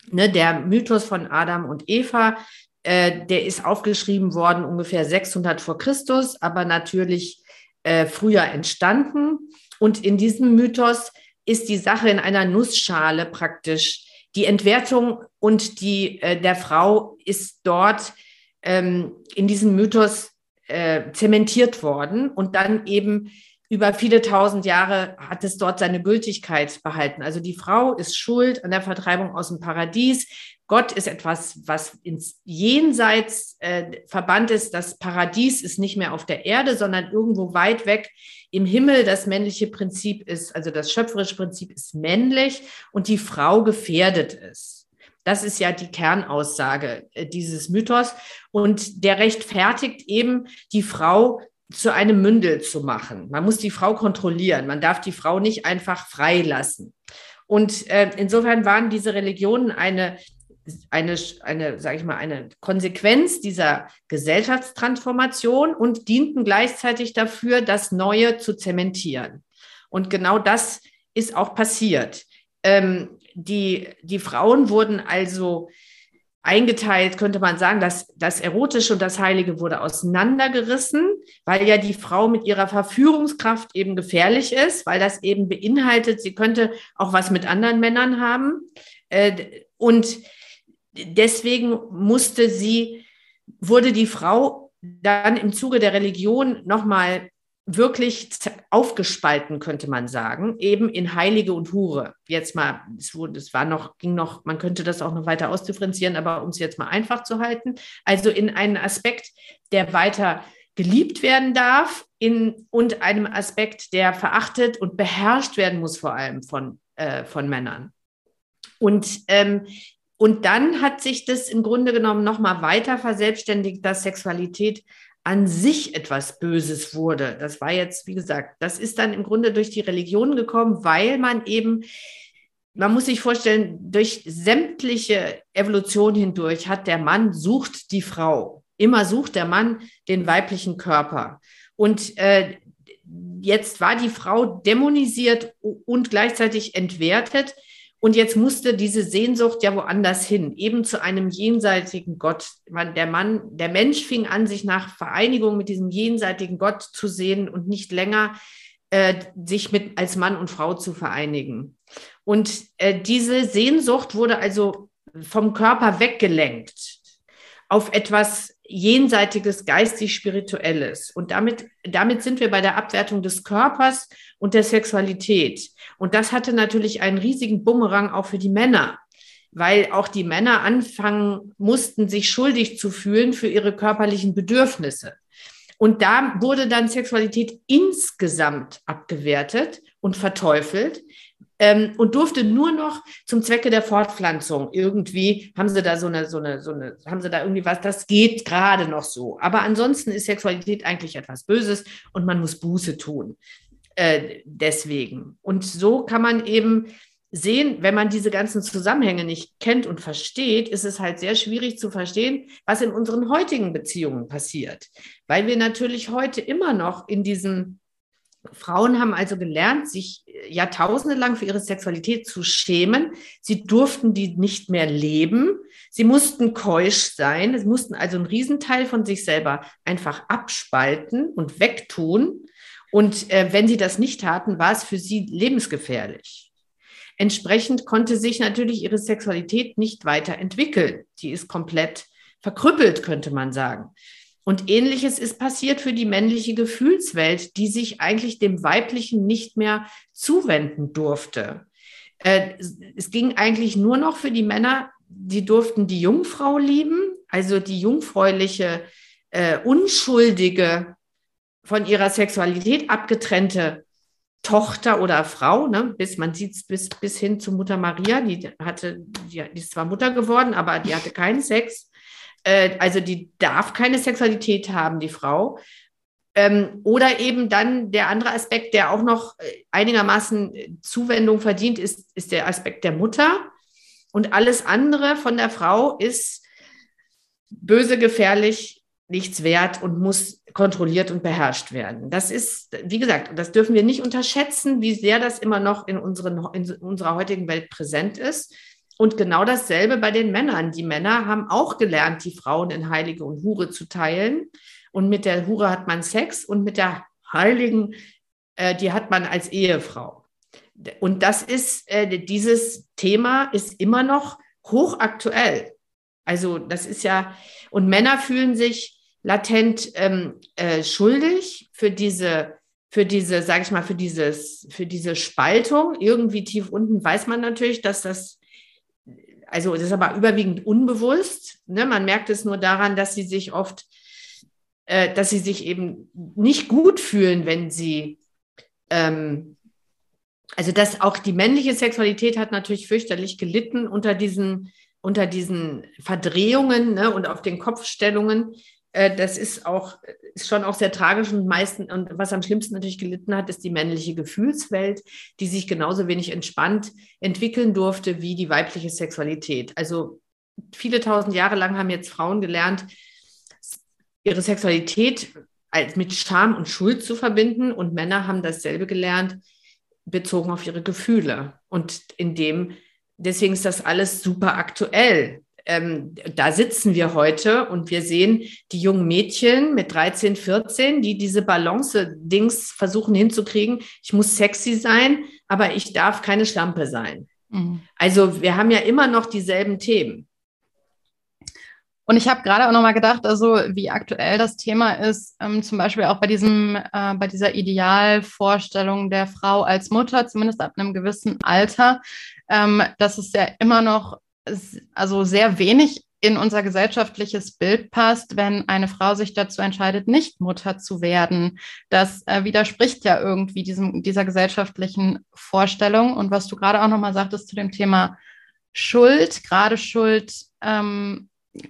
Ne, der Mythos von Adam und Eva äh, der ist aufgeschrieben worden ungefähr 600 vor Christus, aber natürlich äh, früher entstanden. Und in diesem Mythos ist die Sache in einer Nussschale praktisch. Die Entwertung und die äh, der Frau ist dort ähm, in diesem Mythos äh, zementiert worden und dann eben über viele tausend Jahre hat es dort seine Gültigkeit behalten. Also die Frau ist schuld an der Vertreibung aus dem Paradies. Gott ist etwas, was ins Jenseits äh, verbannt ist. Das Paradies ist nicht mehr auf der Erde, sondern irgendwo weit weg im Himmel. Das männliche Prinzip ist, also das schöpferische Prinzip ist männlich und die Frau gefährdet ist. Das ist ja die Kernaussage äh, dieses Mythos. Und der rechtfertigt eben die Frau zu einem Mündel zu machen. Man muss die Frau kontrollieren. Man darf die Frau nicht einfach freilassen. Und äh, insofern waren diese Religionen eine eine, eine sage ich mal, eine Konsequenz dieser Gesellschaftstransformation und dienten gleichzeitig dafür, das Neue zu zementieren. Und genau das ist auch passiert. Ähm, die, die Frauen wurden also eingeteilt, könnte man sagen, dass das Erotische und das Heilige wurde auseinandergerissen, weil ja die Frau mit ihrer Verführungskraft eben gefährlich ist, weil das eben beinhaltet, sie könnte auch was mit anderen Männern haben. Äh, und deswegen musste sie, wurde die Frau dann im Zuge der Religion nochmal wirklich aufgespalten, könnte man sagen, eben in Heilige und Hure. Jetzt mal, es, wurde, es war noch, ging noch, man könnte das auch noch weiter ausdifferenzieren, aber um es jetzt mal einfach zu halten, also in einen Aspekt, der weiter geliebt werden darf, in, und einem Aspekt, der verachtet und beherrscht werden muss, vor allem von, äh, von Männern. Und ähm, und dann hat sich das im Grunde genommen nochmal weiter verselbstständigt, dass Sexualität an sich etwas Böses wurde. Das war jetzt, wie gesagt, das ist dann im Grunde durch die Religion gekommen, weil man eben, man muss sich vorstellen, durch sämtliche Evolution hindurch hat der Mann sucht die Frau. Immer sucht der Mann den weiblichen Körper. Und äh, jetzt war die Frau dämonisiert und gleichzeitig entwertet und jetzt musste diese Sehnsucht ja woanders hin, eben zu einem jenseitigen Gott. Der Mann, der Mensch fing an, sich nach Vereinigung mit diesem jenseitigen Gott zu sehen und nicht länger äh, sich mit als Mann und Frau zu vereinigen. Und äh, diese Sehnsucht wurde also vom Körper weggelenkt auf etwas jenseitiges, geistig-spirituelles. Und damit, damit sind wir bei der Abwertung des Körpers und der Sexualität. Und das hatte natürlich einen riesigen Bumerang auch für die Männer, weil auch die Männer anfangen mussten, sich schuldig zu fühlen für ihre körperlichen Bedürfnisse. Und da wurde dann Sexualität insgesamt abgewertet und verteufelt, ähm, und durfte nur noch zum Zwecke der Fortpflanzung irgendwie, haben sie da so eine, so eine, so eine, haben sie da irgendwie was, das geht gerade noch so. Aber ansonsten ist Sexualität eigentlich etwas Böses und man muss Buße tun. Äh, deswegen. Und so kann man eben sehen, wenn man diese ganzen Zusammenhänge nicht kennt und versteht, ist es halt sehr schwierig zu verstehen, was in unseren heutigen Beziehungen passiert. Weil wir natürlich heute immer noch in diesem Frauen haben also gelernt, sich Jahrtausende lang für ihre Sexualität zu schämen. Sie durften die nicht mehr leben. Sie mussten keusch sein. Sie mussten also einen Riesenteil von sich selber einfach abspalten und wegtun. Und äh, wenn sie das nicht taten, war es für sie lebensgefährlich. Entsprechend konnte sich natürlich ihre Sexualität nicht weiterentwickeln. Sie ist komplett verkrüppelt, könnte man sagen. Und ähnliches ist passiert für die männliche Gefühlswelt, die sich eigentlich dem weiblichen nicht mehr zuwenden durfte. Äh, es ging eigentlich nur noch für die Männer, die durften die Jungfrau lieben, also die jungfräuliche, äh, unschuldige, von ihrer Sexualität abgetrennte Tochter oder Frau, ne, bis man sieht es bis, bis hin zu Mutter Maria, die hatte, die ist zwar Mutter geworden, aber die hatte keinen Sex. Äh, also die darf keine Sexualität haben, die Frau. Ähm, oder eben dann der andere Aspekt, der auch noch äh, einigermaßen äh, Zuwendung verdient, ist, ist der Aspekt der Mutter. Und alles andere von der Frau ist böse, gefährlich, nichts wert und muss kontrolliert und beherrscht werden. Das ist, wie gesagt, das dürfen wir nicht unterschätzen, wie sehr das immer noch in, unseren, in unserer heutigen Welt präsent ist. Und genau dasselbe bei den Männern. Die Männer haben auch gelernt, die Frauen in Heilige und Hure zu teilen. Und mit der Hure hat man Sex und mit der Heiligen, äh, die hat man als Ehefrau. Und das ist, äh, dieses Thema ist immer noch hochaktuell. Also das ist ja, und Männer fühlen sich latent ähm, äh, schuldig für diese, für diese, sage ich mal, für dieses, für diese Spaltung. Irgendwie tief unten weiß man natürlich, dass das also das ist aber überwiegend unbewusst. Ne? Man merkt es nur daran, dass sie sich oft, äh, dass sie sich eben nicht gut fühlen, wenn sie, ähm, also dass auch die männliche Sexualität hat natürlich fürchterlich gelitten unter diesen, unter diesen Verdrehungen ne? und auf den Kopfstellungen. Äh, das ist auch ist schon auch sehr tragisch und meisten und was am schlimmsten natürlich gelitten hat, ist die männliche Gefühlswelt, die sich genauso wenig entspannt entwickeln durfte wie die weibliche Sexualität. Also viele tausend Jahre lang haben jetzt Frauen gelernt, ihre Sexualität mit Scham und Schuld zu verbinden und Männer haben dasselbe gelernt, bezogen auf ihre Gefühle. Und in dem, deswegen ist das alles super aktuell. Ähm, da sitzen wir heute und wir sehen die jungen Mädchen mit 13, 14, die diese Balance-Dings versuchen hinzukriegen. Ich muss sexy sein, aber ich darf keine Schlampe sein. Mhm. Also wir haben ja immer noch dieselben Themen. Und ich habe gerade auch nochmal gedacht, also wie aktuell das Thema ist, ähm, zum Beispiel auch bei diesem, äh, bei dieser Idealvorstellung der Frau als Mutter, zumindest ab einem gewissen Alter, ähm, dass es ja immer noch also sehr wenig in unser gesellschaftliches Bild passt, wenn eine Frau sich dazu entscheidet, nicht Mutter zu werden. Das äh, widerspricht ja irgendwie diesem, dieser gesellschaftlichen Vorstellung. Und was du gerade auch nochmal sagtest zu dem Thema Schuld, gerade Schuld ähm,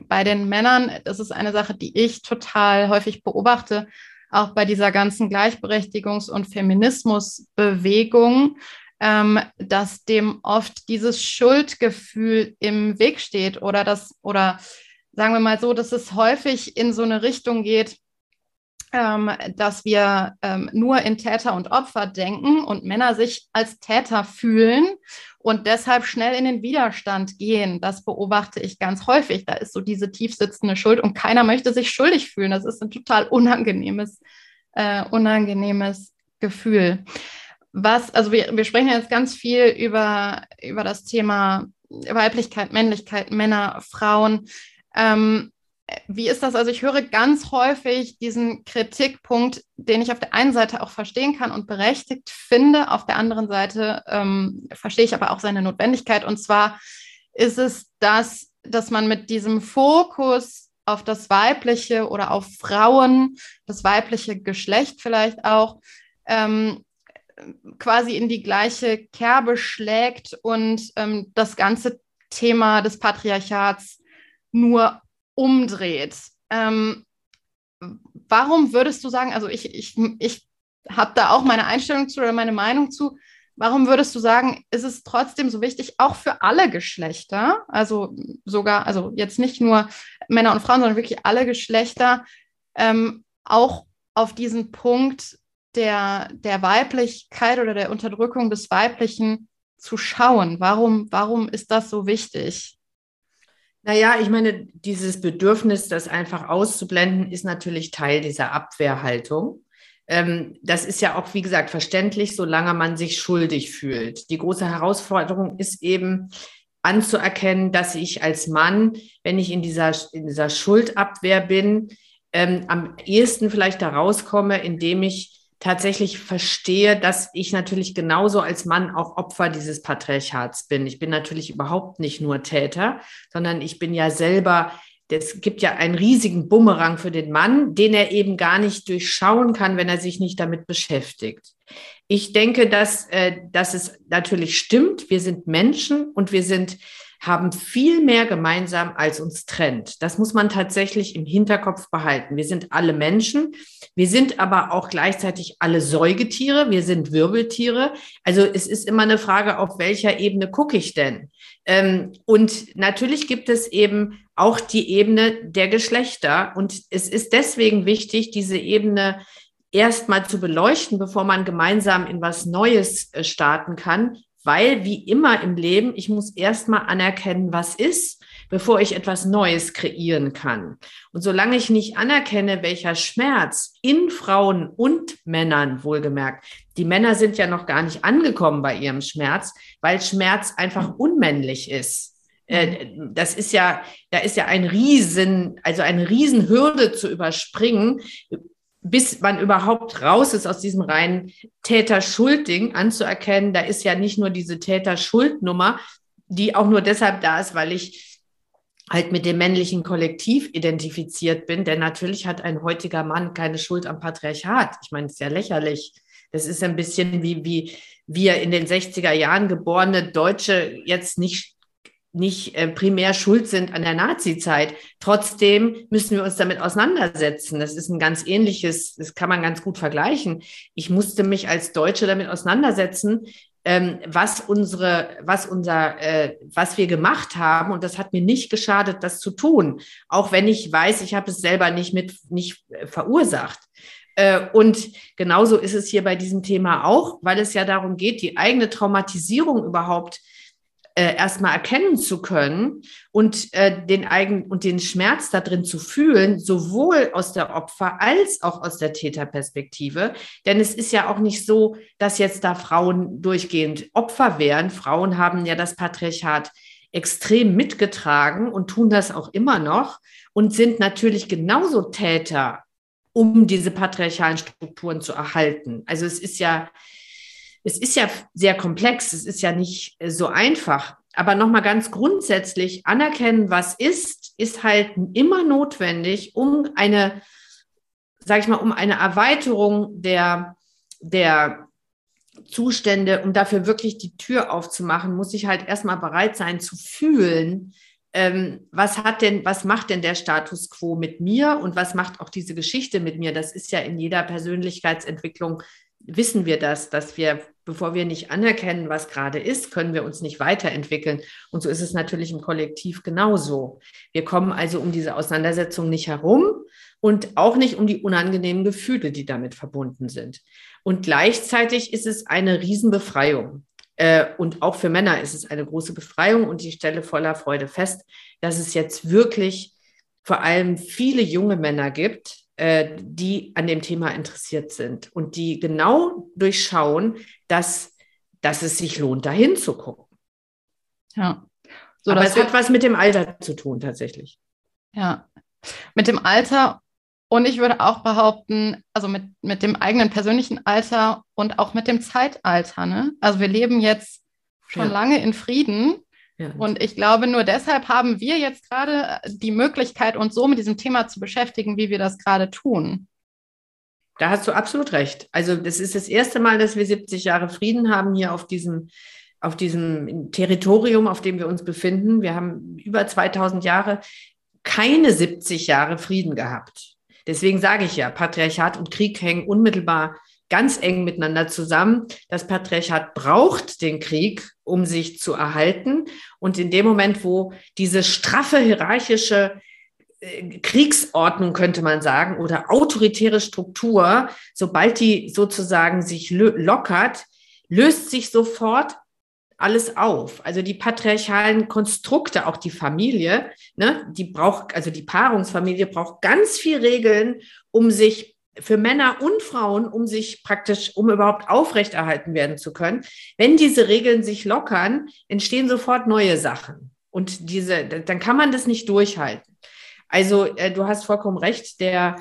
bei den Männern, das ist eine Sache, die ich total häufig beobachte, auch bei dieser ganzen Gleichberechtigungs- und Feminismusbewegung, ähm, dass dem oft dieses Schuldgefühl im Weg steht oder das, oder sagen wir mal so, dass es häufig in so eine Richtung geht, ähm, dass wir ähm, nur in Täter und Opfer denken und Männer sich als Täter fühlen und deshalb schnell in den Widerstand gehen. Das beobachte ich ganz häufig. Da ist so diese tiefsitzende Schuld und keiner möchte sich schuldig fühlen. Das ist ein total unangenehmes, äh, unangenehmes Gefühl. Was, also wir, wir sprechen jetzt ganz viel über, über das Thema Weiblichkeit, Männlichkeit, Männer, Frauen. Ähm, wie ist das? Also ich höre ganz häufig diesen Kritikpunkt, den ich auf der einen Seite auch verstehen kann und berechtigt finde. Auf der anderen Seite ähm, verstehe ich aber auch seine Notwendigkeit. Und zwar ist es das, dass man mit diesem Fokus auf das Weibliche oder auf Frauen, das weibliche Geschlecht vielleicht auch, ähm, quasi in die gleiche Kerbe schlägt und ähm, das ganze Thema des Patriarchats nur umdreht. Ähm, warum würdest du sagen, also ich, ich, ich habe da auch meine Einstellung zu oder meine Meinung zu, warum würdest du sagen, ist es trotzdem so wichtig, auch für alle Geschlechter, also sogar, also jetzt nicht nur Männer und Frauen, sondern wirklich alle Geschlechter, ähm, auch auf diesen Punkt der, der Weiblichkeit oder der Unterdrückung des Weiblichen zu schauen? Warum, warum ist das so wichtig? Naja, ich meine, dieses Bedürfnis, das einfach auszublenden, ist natürlich Teil dieser Abwehrhaltung. Ähm, das ist ja auch, wie gesagt, verständlich, solange man sich schuldig fühlt. Die große Herausforderung ist eben anzuerkennen, dass ich als Mann, wenn ich in dieser, in dieser Schuldabwehr bin, ähm, am ehesten vielleicht da rauskomme, indem ich tatsächlich verstehe, dass ich natürlich genauso als Mann auch Opfer dieses Patriarchats bin. Ich bin natürlich überhaupt nicht nur Täter, sondern ich bin ja selber, es gibt ja einen riesigen Bumerang für den Mann, den er eben gar nicht durchschauen kann, wenn er sich nicht damit beschäftigt. Ich denke, dass, äh, dass es natürlich stimmt. Wir sind Menschen und wir sind haben viel mehr gemeinsam, als uns trennt. Das muss man tatsächlich im Hinterkopf behalten. Wir sind alle Menschen, wir sind aber auch gleichzeitig alle Säugetiere, wir sind Wirbeltiere. Also es ist immer eine Frage, auf welcher Ebene gucke ich denn? Ähm, und natürlich gibt es eben auch die Ebene der Geschlechter. Und es ist deswegen wichtig, diese Ebene erstmal zu beleuchten, bevor man gemeinsam in was Neues äh, starten kann, weil wie immer im Leben, ich muss erstmal anerkennen, was ist, bevor ich etwas Neues kreieren kann. Und solange ich nicht anerkenne, welcher Schmerz in Frauen und Männern wohlgemerkt, die Männer sind ja noch gar nicht angekommen bei ihrem Schmerz, weil Schmerz einfach unmännlich ist. Äh, das ist ja, da ist ja ein Riesen, also eine Riesenhürde zu überspringen, bis man überhaupt raus ist aus diesem reinen Täter-Schuld-Ding, anzuerkennen, da ist ja nicht nur diese Täter-Schuld-Nummer, die auch nur deshalb da ist, weil ich halt mit dem männlichen Kollektiv identifiziert bin, denn natürlich hat ein heutiger Mann keine Schuld am Patriarchat. Ich meine, es ist ja lächerlich. Das ist ein bisschen wie, wie wir in den 60er Jahren geborene Deutsche jetzt nicht nicht äh, primär schuld sind an der Nazi-Zeit. Trotzdem müssen wir uns damit auseinandersetzen. Das ist ein ganz ähnliches, das kann man ganz gut vergleichen. Ich musste mich als Deutsche damit auseinandersetzen, ähm, was unsere, was unser, äh, was wir gemacht haben. Und das hat mir nicht geschadet, das zu tun. Auch wenn ich weiß, ich habe es selber nicht mit, nicht äh, verursacht. Und genauso ist es hier bei diesem Thema auch, weil es ja darum geht, die eigene Traumatisierung überhaupt äh, erstmal erkennen zu können und äh, den eigenen und den Schmerz da drin zu fühlen, sowohl aus der Opfer als auch aus der Täterperspektive. Denn es ist ja auch nicht so, dass jetzt da Frauen durchgehend Opfer wären. Frauen haben ja das Patriarchat extrem mitgetragen und tun das auch immer noch und sind natürlich genauso Täter, um diese patriarchalen Strukturen zu erhalten. Also es ist ja, es ist ja sehr komplex, es ist ja nicht äh, so einfach. Aber nochmal ganz grundsätzlich anerkennen, was ist, ist halt immer notwendig, um eine, sage ich mal, um eine Erweiterung der, der Zustände, um dafür wirklich die Tür aufzumachen, muss ich halt erstmal bereit sein zu fühlen, ähm, was hat denn, was macht denn der Status quo mit mir und was macht auch diese Geschichte mit mir? Das ist ja in jeder Persönlichkeitsentwicklung wissen wir das, dass wir, bevor wir nicht anerkennen, was gerade ist, können wir uns nicht weiterentwickeln. Und so ist es natürlich im Kollektiv genauso. Wir kommen also um diese Auseinandersetzung nicht herum und auch nicht um die unangenehmen Gefühle, die damit verbunden sind. Und gleichzeitig ist es eine Riesenbefreiung. Äh, und auch für Männer ist es eine große Befreiung und ich stelle voller Freude fest, dass es jetzt wirklich vor allem viele junge Männer gibt, äh, die an dem Thema interessiert sind und die genau durchschauen, dass, dass es sich lohnt, dahin zu gucken. Ja. So, Aber es hat was mit dem Alter zu tun, tatsächlich. Ja, mit dem Alter und ich würde auch behaupten, also mit, mit dem eigenen persönlichen Alter und auch mit dem Zeitalter. Ne? Also wir leben jetzt schon ja. lange in Frieden ja. Und ich glaube, nur deshalb haben wir jetzt gerade die Möglichkeit, uns so mit diesem Thema zu beschäftigen, wie wir das gerade tun. Da hast du absolut recht. Also das ist das erste Mal, dass wir 70 Jahre Frieden haben hier auf diesem, auf diesem Territorium, auf dem wir uns befinden. Wir haben über 2000 Jahre keine 70 Jahre Frieden gehabt. Deswegen sage ich ja, Patriarchat und Krieg hängen unmittelbar ganz eng miteinander zusammen. Das Patriarchat braucht den Krieg, um sich zu erhalten. Und in dem Moment, wo diese straffe hierarchische äh, Kriegsordnung, könnte man sagen, oder autoritäre Struktur, sobald die sozusagen sich lockert, löst sich sofort alles auf. Also die patriarchalen Konstrukte, auch die Familie, ne, die braucht, also die Paarungsfamilie braucht ganz viel Regeln, um sich für Männer und Frauen, um sich praktisch, um überhaupt aufrechterhalten werden zu können. Wenn diese Regeln sich lockern, entstehen sofort neue Sachen. Und diese, dann kann man das nicht durchhalten. Also äh, du hast vollkommen recht, der,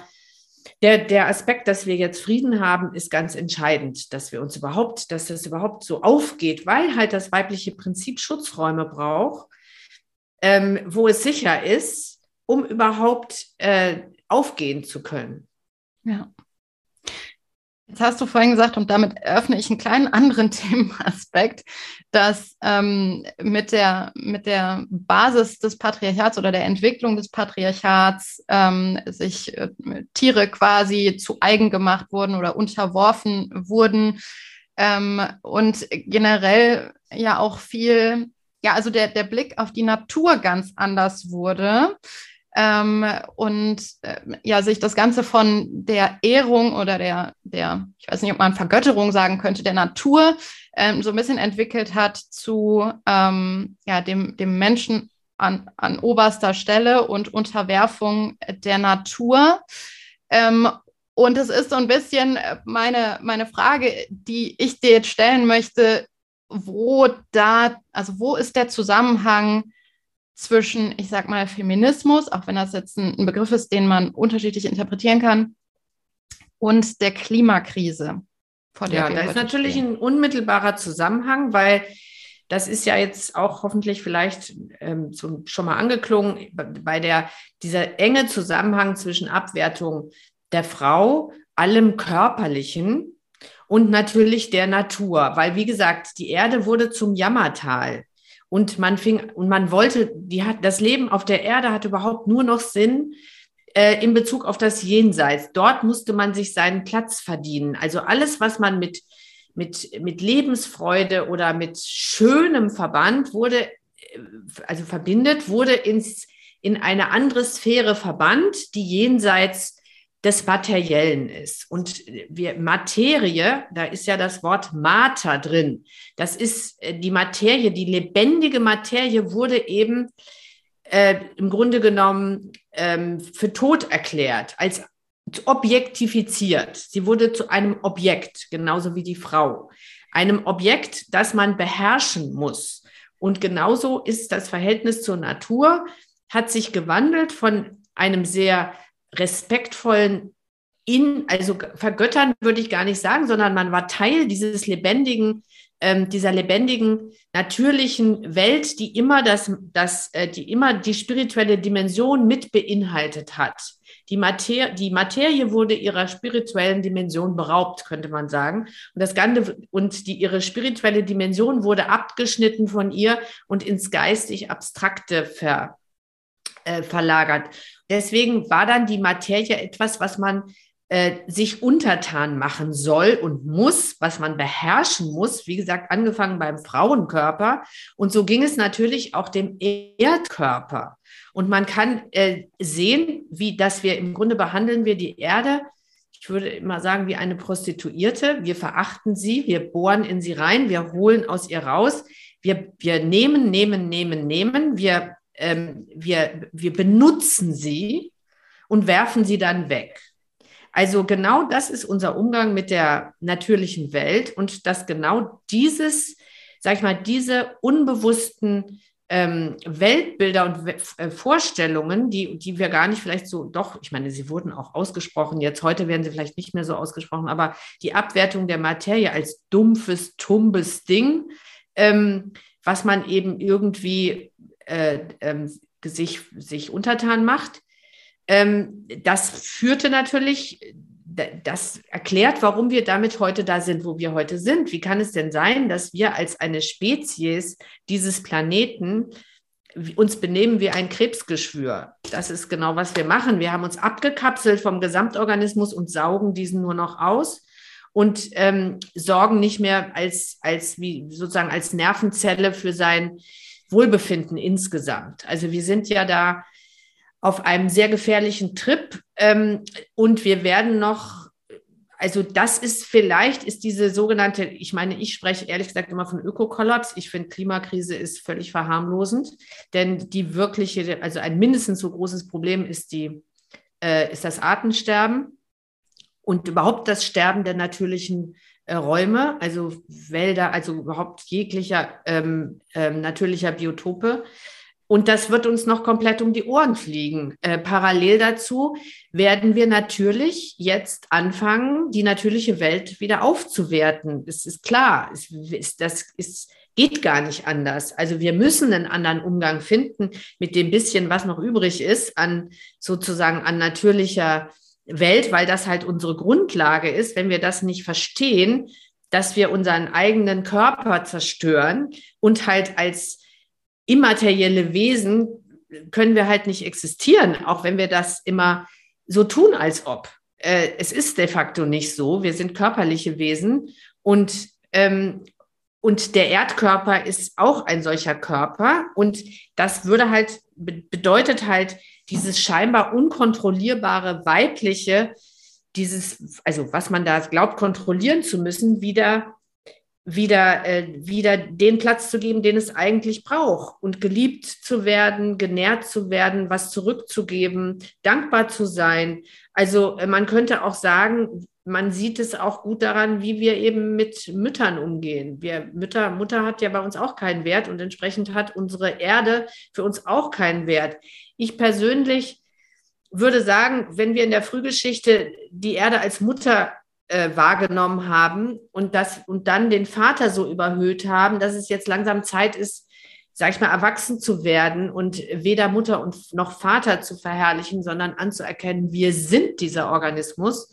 der, der Aspekt, dass wir jetzt Frieden haben, ist ganz entscheidend, dass wir uns überhaupt, dass das überhaupt so aufgeht, weil halt das weibliche Prinzip Schutzräume braucht, ähm, wo es sicher ist, um überhaupt äh, aufgehen zu können. Ja. Jetzt hast du vorhin gesagt, und damit öffne ich einen kleinen anderen [laughs] Themenaspekt, dass ähm, mit, der, mit der Basis des Patriarchats oder der Entwicklung des Patriarchats ähm, sich äh, Tiere quasi zu eigen gemacht wurden oder unterworfen wurden ähm, und generell ja auch viel, ja, also der, der Blick auf die Natur ganz anders wurde ähm, und äh, ja, sich das Ganze von der Ehrung oder der, der, ich weiß nicht, ob man Vergötterung sagen könnte, der Natur ähm, so ein bisschen entwickelt hat zu ähm, ja, dem, dem Menschen an, an oberster Stelle und Unterwerfung der Natur. Ähm, und es ist so ein bisschen meine, meine Frage, die ich dir jetzt stellen möchte, wo da, also wo ist der Zusammenhang zwischen, ich sag mal, Feminismus, auch wenn das jetzt ein, ein Begriff ist, den man unterschiedlich interpretieren kann, und der Klimakrise. Vor der ja, da ist natürlich stehen. ein unmittelbarer Zusammenhang, weil das ist ja jetzt auch hoffentlich vielleicht ähm, so schon mal angeklungen, bei der, dieser enge Zusammenhang zwischen Abwertung der Frau, allem Körperlichen und natürlich der Natur. Weil, wie gesagt, die Erde wurde zum Jammertal. Und man fing, und man wollte, die hat, das Leben auf der Erde hat überhaupt nur noch Sinn äh, in Bezug auf das Jenseits. Dort musste man sich seinen Platz verdienen. Also alles, was man mit, mit, mit Lebensfreude oder mit schönem Verband wurde, also verbindet, wurde ins, in eine andere Sphäre verbannt, die jenseits des Materiellen ist. Und wir, Materie, da ist ja das Wort Mater drin. Das ist äh, die Materie, die lebendige Materie wurde eben äh, im Grunde genommen ähm, für tot erklärt, als objektifiziert. Sie wurde zu einem Objekt, genauso wie die Frau. Einem Objekt, das man beherrschen muss. Und genauso ist das Verhältnis zur Natur, hat sich gewandelt von einem sehr respektvollen in, also vergöttern würde ich gar nicht sagen, sondern man war Teil dieses lebendigen, ähm, dieser lebendigen, natürlichen Welt, die immer das, das, äh, die immer die spirituelle Dimension mit beinhaltet hat. Die, Mater die Materie wurde ihrer spirituellen Dimension beraubt, könnte man sagen. Und das Ganze und die, ihre spirituelle Dimension wurde abgeschnitten von ihr und ins geistig Abstrakte ver, äh, verlagert. Deswegen war dann die Materie etwas, was man äh, sich untertan machen soll und muss, was man beherrschen muss. Wie gesagt, angefangen beim Frauenkörper. Und so ging es natürlich auch dem Erdkörper. Und man kann äh, sehen, wie dass wir im Grunde behandeln wir die Erde ich würde immer sagen, wie eine Prostituierte. Wir verachten sie, wir bohren in sie rein, wir holen aus ihr raus. Wir, wir nehmen, nehmen, nehmen, nehmen. Wir ähm, wir, wir benutzen sie und werfen sie dann weg. Also genau das ist unser Umgang mit der natürlichen Welt und dass genau dieses, sag ich mal, diese unbewussten ähm, Weltbilder und äh, Vorstellungen, die, die wir gar nicht vielleicht so, doch, ich meine, sie wurden auch ausgesprochen, jetzt heute werden sie vielleicht nicht mehr so ausgesprochen, aber die Abwertung der Materie als dumpfes, tumbes Ding, ähm, was man eben irgendwie äh, ähm, sich, sich untertan macht. Ähm, das führte natürlich, das erklärt, warum wir damit heute da sind, wo wir heute sind. Wie kann es denn sein, dass wir als eine Spezies dieses Planeten uns benehmen wie ein Krebsgeschwür. Das ist genau, was wir machen. Wir haben uns abgekapselt vom Gesamtorganismus und saugen diesen nur noch aus und ähm, sorgen nicht mehr als, als wie sozusagen als Nervenzelle für sein Wohlbefinden insgesamt. Also wir sind ja da auf einem sehr gefährlichen Trip ähm, und wir werden noch, also das ist vielleicht, ist diese sogenannte, ich meine, ich spreche ehrlich gesagt immer von Ökokollaps. Ich finde, Klimakrise ist völlig verharmlosend, denn die wirkliche, also ein mindestens so großes Problem ist die, äh, ist das Artensterben und überhaupt das Sterben der natürlichen Räume, also Wälder, also überhaupt jeglicher ähm, ähm, natürlicher Biotope. Und das wird uns noch komplett um die Ohren fliegen. Äh, parallel dazu werden wir natürlich jetzt anfangen, die natürliche Welt wieder aufzuwerten. Das ist klar. Es, ist, das ist, geht gar nicht anders. Also wir müssen einen anderen Umgang finden mit dem bisschen, was noch übrig ist an sozusagen an natürlicher Welt, weil das halt unsere Grundlage ist, wenn wir das nicht verstehen, dass wir unseren eigenen Körper zerstören und halt als immaterielle Wesen können wir halt nicht existieren, auch wenn wir das immer so tun, als ob. Äh, es ist de facto nicht so. Wir sind körperliche Wesen und, ähm, und der Erdkörper ist auch ein solcher Körper. Und das würde halt, bedeutet halt, dieses scheinbar unkontrollierbare weibliche, dieses, also was man da glaubt, kontrollieren zu müssen, wieder, wieder, äh, wieder den Platz zu geben, den es eigentlich braucht und geliebt zu werden, genährt zu werden, was zurückzugeben, dankbar zu sein. Also äh, man könnte auch sagen, man sieht es auch gut daran, wie wir eben mit Müttern umgehen. Wir Mütter, Mutter hat ja bei uns auch keinen Wert und entsprechend hat unsere Erde für uns auch keinen Wert. Ich persönlich würde sagen, wenn wir in der Frühgeschichte die Erde als Mutter äh, wahrgenommen haben und das und dann den Vater so überhöht haben, dass es jetzt langsam Zeit ist, sag ich mal, erwachsen zu werden und weder Mutter und noch Vater zu verherrlichen, sondern anzuerkennen, wir sind dieser Organismus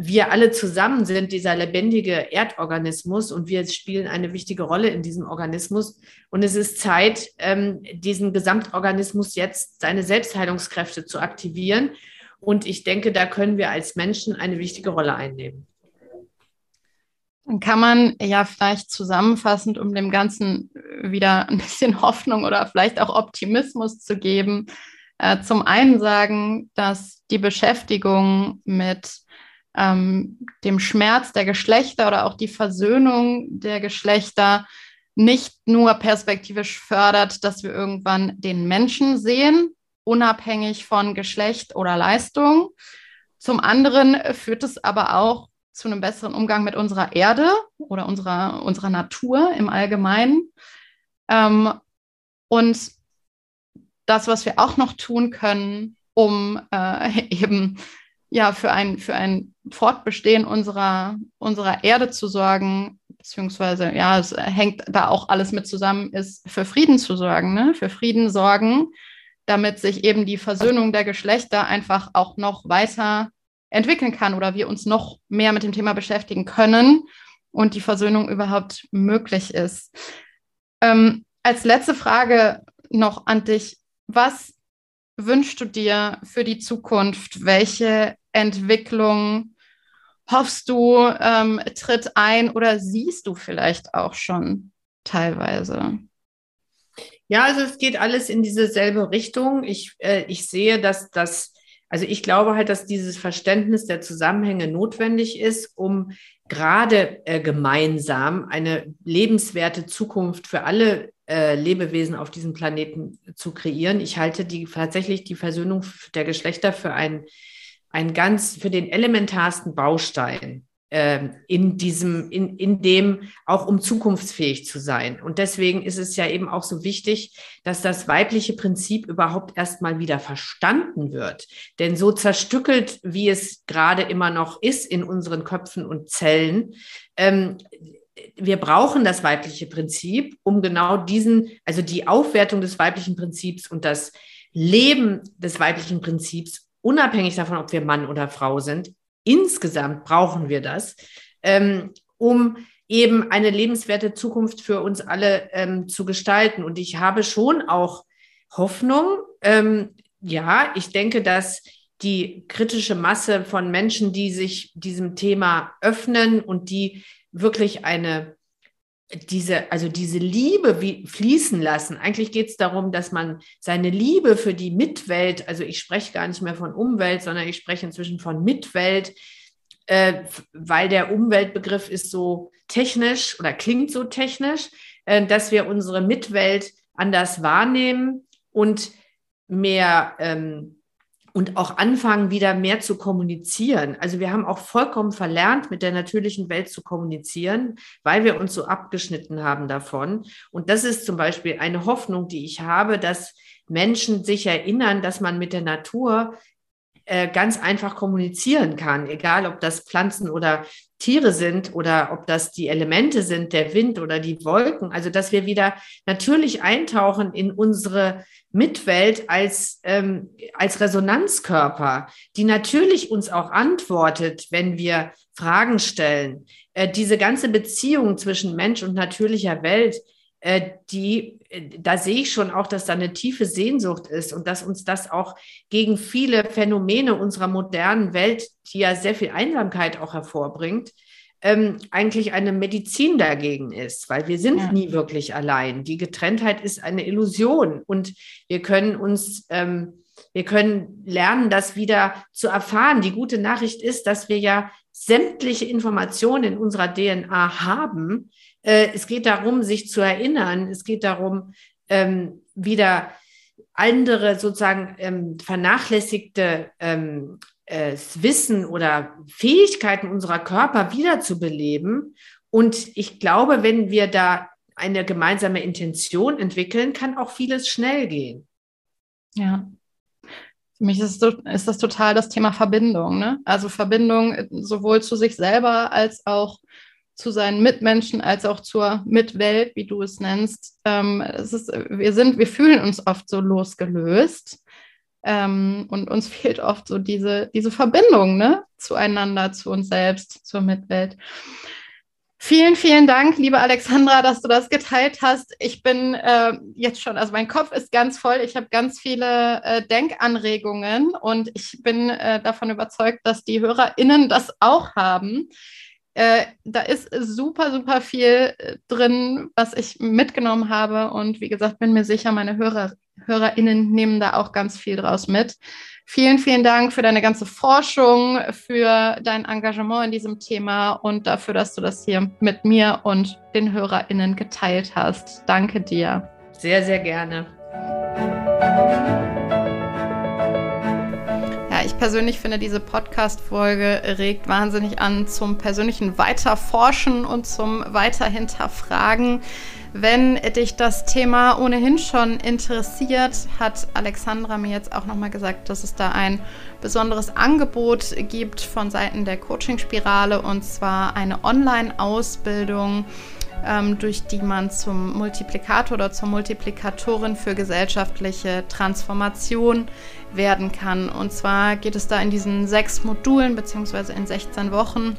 wir alle zusammen sind dieser lebendige Erdorganismus und wir spielen eine wichtige Rolle in diesem Organismus. Und es ist Zeit, ähm, diesen Gesamtorganismus jetzt seine Selbstheilungskräfte zu aktivieren. Und ich denke, da können wir als Menschen eine wichtige Rolle einnehmen. Dann kann man ja vielleicht zusammenfassend, um dem Ganzen wieder ein bisschen Hoffnung oder vielleicht auch Optimismus zu geben, äh, zum einen sagen, dass die Beschäftigung mit ähm, dem Schmerz der Geschlechter oder auch die Versöhnung der Geschlechter nicht nur perspektivisch fördert, dass wir irgendwann den Menschen sehen, unabhängig von Geschlecht oder Leistung. Zum anderen führt es aber auch zu einem besseren Umgang mit unserer Erde oder unserer, unserer Natur im Allgemeinen. Ähm, und das, was wir auch noch tun können, um äh, [laughs] eben ja für ein, für ein Fortbestehen unserer, unserer Erde zu sorgen, beziehungsweise ja, es hängt da auch alles mit zusammen, ist für Frieden zu sorgen, ne? für Frieden sorgen, damit sich eben die Versöhnung der Geschlechter einfach auch noch weiter entwickeln kann oder wir uns noch mehr mit dem Thema beschäftigen können und die Versöhnung überhaupt möglich ist. Ähm, als letzte Frage noch an dich. Was wünschst du dir für die Zukunft? Welche Entwicklung hoffst du, ähm, tritt ein oder siehst du vielleicht auch schon teilweise? Ja, also es geht alles in dieselbe Richtung. Ich, äh, ich sehe, dass das, also ich glaube halt, dass dieses Verständnis der Zusammenhänge notwendig ist, um gerade äh, gemeinsam eine lebenswerte Zukunft für alle äh, Lebewesen auf diesem Planeten zu kreieren. Ich halte die tatsächlich die Versöhnung der Geschlechter für ein ein ganz für den elementarsten Baustein äh, in diesem, in, in dem auch um zukunftsfähig zu sein. Und deswegen ist es ja eben auch so wichtig, dass das weibliche Prinzip überhaupt erstmal wieder verstanden wird. Denn so zerstückelt, wie es gerade immer noch ist in unseren Köpfen und Zellen, ähm, wir brauchen das weibliche Prinzip, um genau diesen, also die Aufwertung des weiblichen Prinzips und das Leben des weiblichen Prinzips unabhängig davon, ob wir Mann oder Frau sind, insgesamt brauchen wir das, ähm, um eben eine lebenswerte Zukunft für uns alle ähm, zu gestalten. Und ich habe schon auch Hoffnung. Ähm, ja, ich denke, dass die kritische Masse von Menschen, die sich diesem Thema öffnen und die wirklich eine diese, also diese Liebe wie fließen lassen. Eigentlich geht es darum, dass man seine Liebe für die Mitwelt, also ich spreche gar nicht mehr von Umwelt, sondern ich spreche inzwischen von Mitwelt, äh, weil der Umweltbegriff ist so technisch oder klingt so technisch, äh, dass wir unsere Mitwelt anders wahrnehmen und mehr ähm, und auch anfangen, wieder mehr zu kommunizieren. Also wir haben auch vollkommen verlernt, mit der natürlichen Welt zu kommunizieren, weil wir uns so abgeschnitten haben davon. Und das ist zum Beispiel eine Hoffnung, die ich habe, dass Menschen sich erinnern, dass man mit der Natur äh, ganz einfach kommunizieren kann, egal ob das Pflanzen oder Tiere sind oder ob das die Elemente sind, der Wind oder die Wolken. Also dass wir wieder natürlich eintauchen in unsere Mitwelt als, ähm, als Resonanzkörper, die natürlich uns auch antwortet, wenn wir Fragen stellen. Äh, diese ganze Beziehung zwischen Mensch und natürlicher Welt, äh, die, da sehe ich schon auch, dass da eine tiefe Sehnsucht ist und dass uns das auch gegen viele Phänomene unserer modernen Welt, die ja sehr viel Einsamkeit auch hervorbringt, ähm, eigentlich eine Medizin dagegen ist, weil wir sind ja. nie wirklich allein. Die Getrenntheit ist eine Illusion und wir können uns, ähm, wir können lernen, das wieder zu erfahren. Die gute Nachricht ist, dass wir ja sämtliche Informationen in unserer DNA haben. Äh, es geht darum, sich zu erinnern. Es geht darum, ähm, wieder andere sozusagen ähm, vernachlässigte ähm, äh, Wissen oder Fähigkeiten unserer Körper wiederzubeleben. Und ich glaube, wenn wir da eine gemeinsame Intention entwickeln, kann auch vieles schnell gehen. Ja. Für mich ist, das, ist das total das Thema Verbindung. Ne? Also Verbindung äh, sowohl zu sich selber als auch zu seinen Mitmenschen als auch zur Mitwelt, wie du es nennst. Ähm, es ist, wir sind, wir fühlen uns oft so losgelöst ähm, und uns [laughs] fehlt oft so diese, diese Verbindung ne? zueinander, zu uns selbst, zur Mitwelt. Vielen, vielen Dank, liebe Alexandra, dass du das geteilt hast. Ich bin äh, jetzt schon, also mein Kopf ist ganz voll. Ich habe ganz viele äh, Denkanregungen und ich bin äh, davon überzeugt, dass die HörerInnen das auch haben. Äh, da ist super, super viel äh, drin, was ich mitgenommen habe. Und wie gesagt, bin mir sicher, meine Hörer, HörerInnen nehmen da auch ganz viel draus mit. Vielen, vielen Dank für deine ganze Forschung, für dein Engagement in diesem Thema und dafür, dass du das hier mit mir und den HörerInnen geteilt hast. Danke dir. Sehr, sehr gerne. Ich persönlich finde, diese Podcast-Folge regt wahnsinnig an zum persönlichen Weiterforschen und zum Weiterhinterfragen. Wenn dich das Thema ohnehin schon interessiert, hat Alexandra mir jetzt auch nochmal gesagt, dass es da ein besonderes Angebot gibt von Seiten der Coaching-Spirale und zwar eine Online-Ausbildung, ähm, durch die man zum Multiplikator oder zur Multiplikatorin für gesellschaftliche Transformation werden kann. Und zwar geht es da in diesen sechs Modulen beziehungsweise in 16 Wochen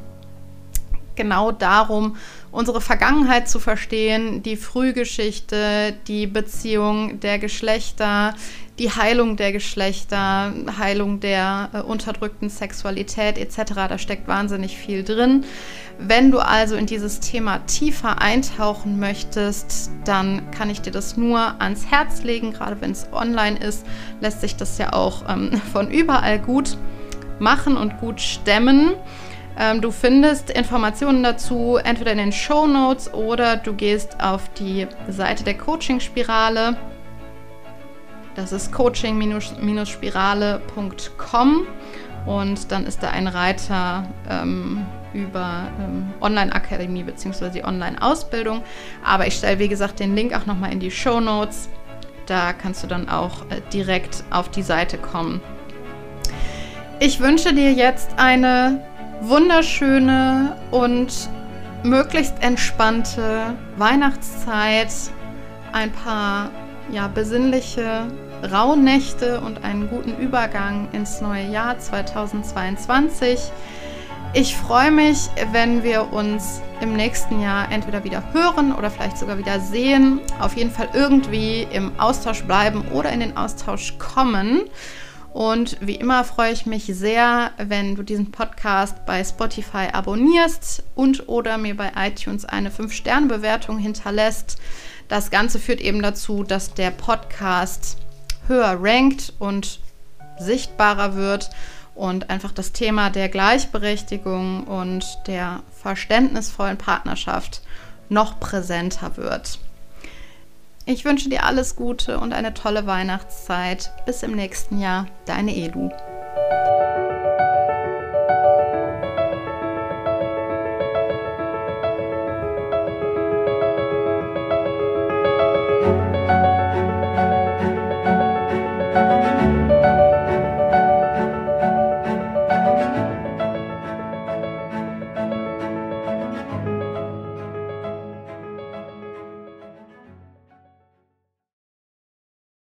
genau darum, unsere Vergangenheit zu verstehen, die Frühgeschichte, die Beziehung der Geschlechter, die Heilung der Geschlechter, Heilung der äh, unterdrückten Sexualität etc. Da steckt wahnsinnig viel drin. Wenn du also in dieses Thema tiefer eintauchen möchtest, dann kann ich dir das nur ans Herz legen. Gerade wenn es online ist, lässt sich das ja auch ähm, [laughs] von überall gut machen und gut stemmen. Ähm, du findest Informationen dazu entweder in den Show Notes oder du gehst auf die Seite der Coaching-Spirale. Das ist coaching-spirale.com und dann ist da ein Reiter ähm, über ähm, Online-Akademie bzw. die Online-Ausbildung. Aber ich stelle, wie gesagt, den Link auch nochmal in die Show Notes. Da kannst du dann auch äh, direkt auf die Seite kommen. Ich wünsche dir jetzt eine wunderschöne und möglichst entspannte Weihnachtszeit, ein paar ja, besinnliche Rauhnächte und einen guten Übergang ins neue Jahr 2022. Ich freue mich, wenn wir uns im nächsten Jahr entweder wieder hören oder vielleicht sogar wieder sehen. Auf jeden Fall irgendwie im Austausch bleiben oder in den Austausch kommen. Und wie immer freue ich mich sehr, wenn du diesen Podcast bei Spotify abonnierst und oder mir bei iTunes eine 5-Sterne-Bewertung hinterlässt. Das Ganze führt eben dazu, dass der Podcast höher rankt und sichtbarer wird und einfach das Thema der Gleichberechtigung und der verständnisvollen Partnerschaft noch präsenter wird. Ich wünsche dir alles Gute und eine tolle Weihnachtszeit. Bis im nächsten Jahr, deine Edu.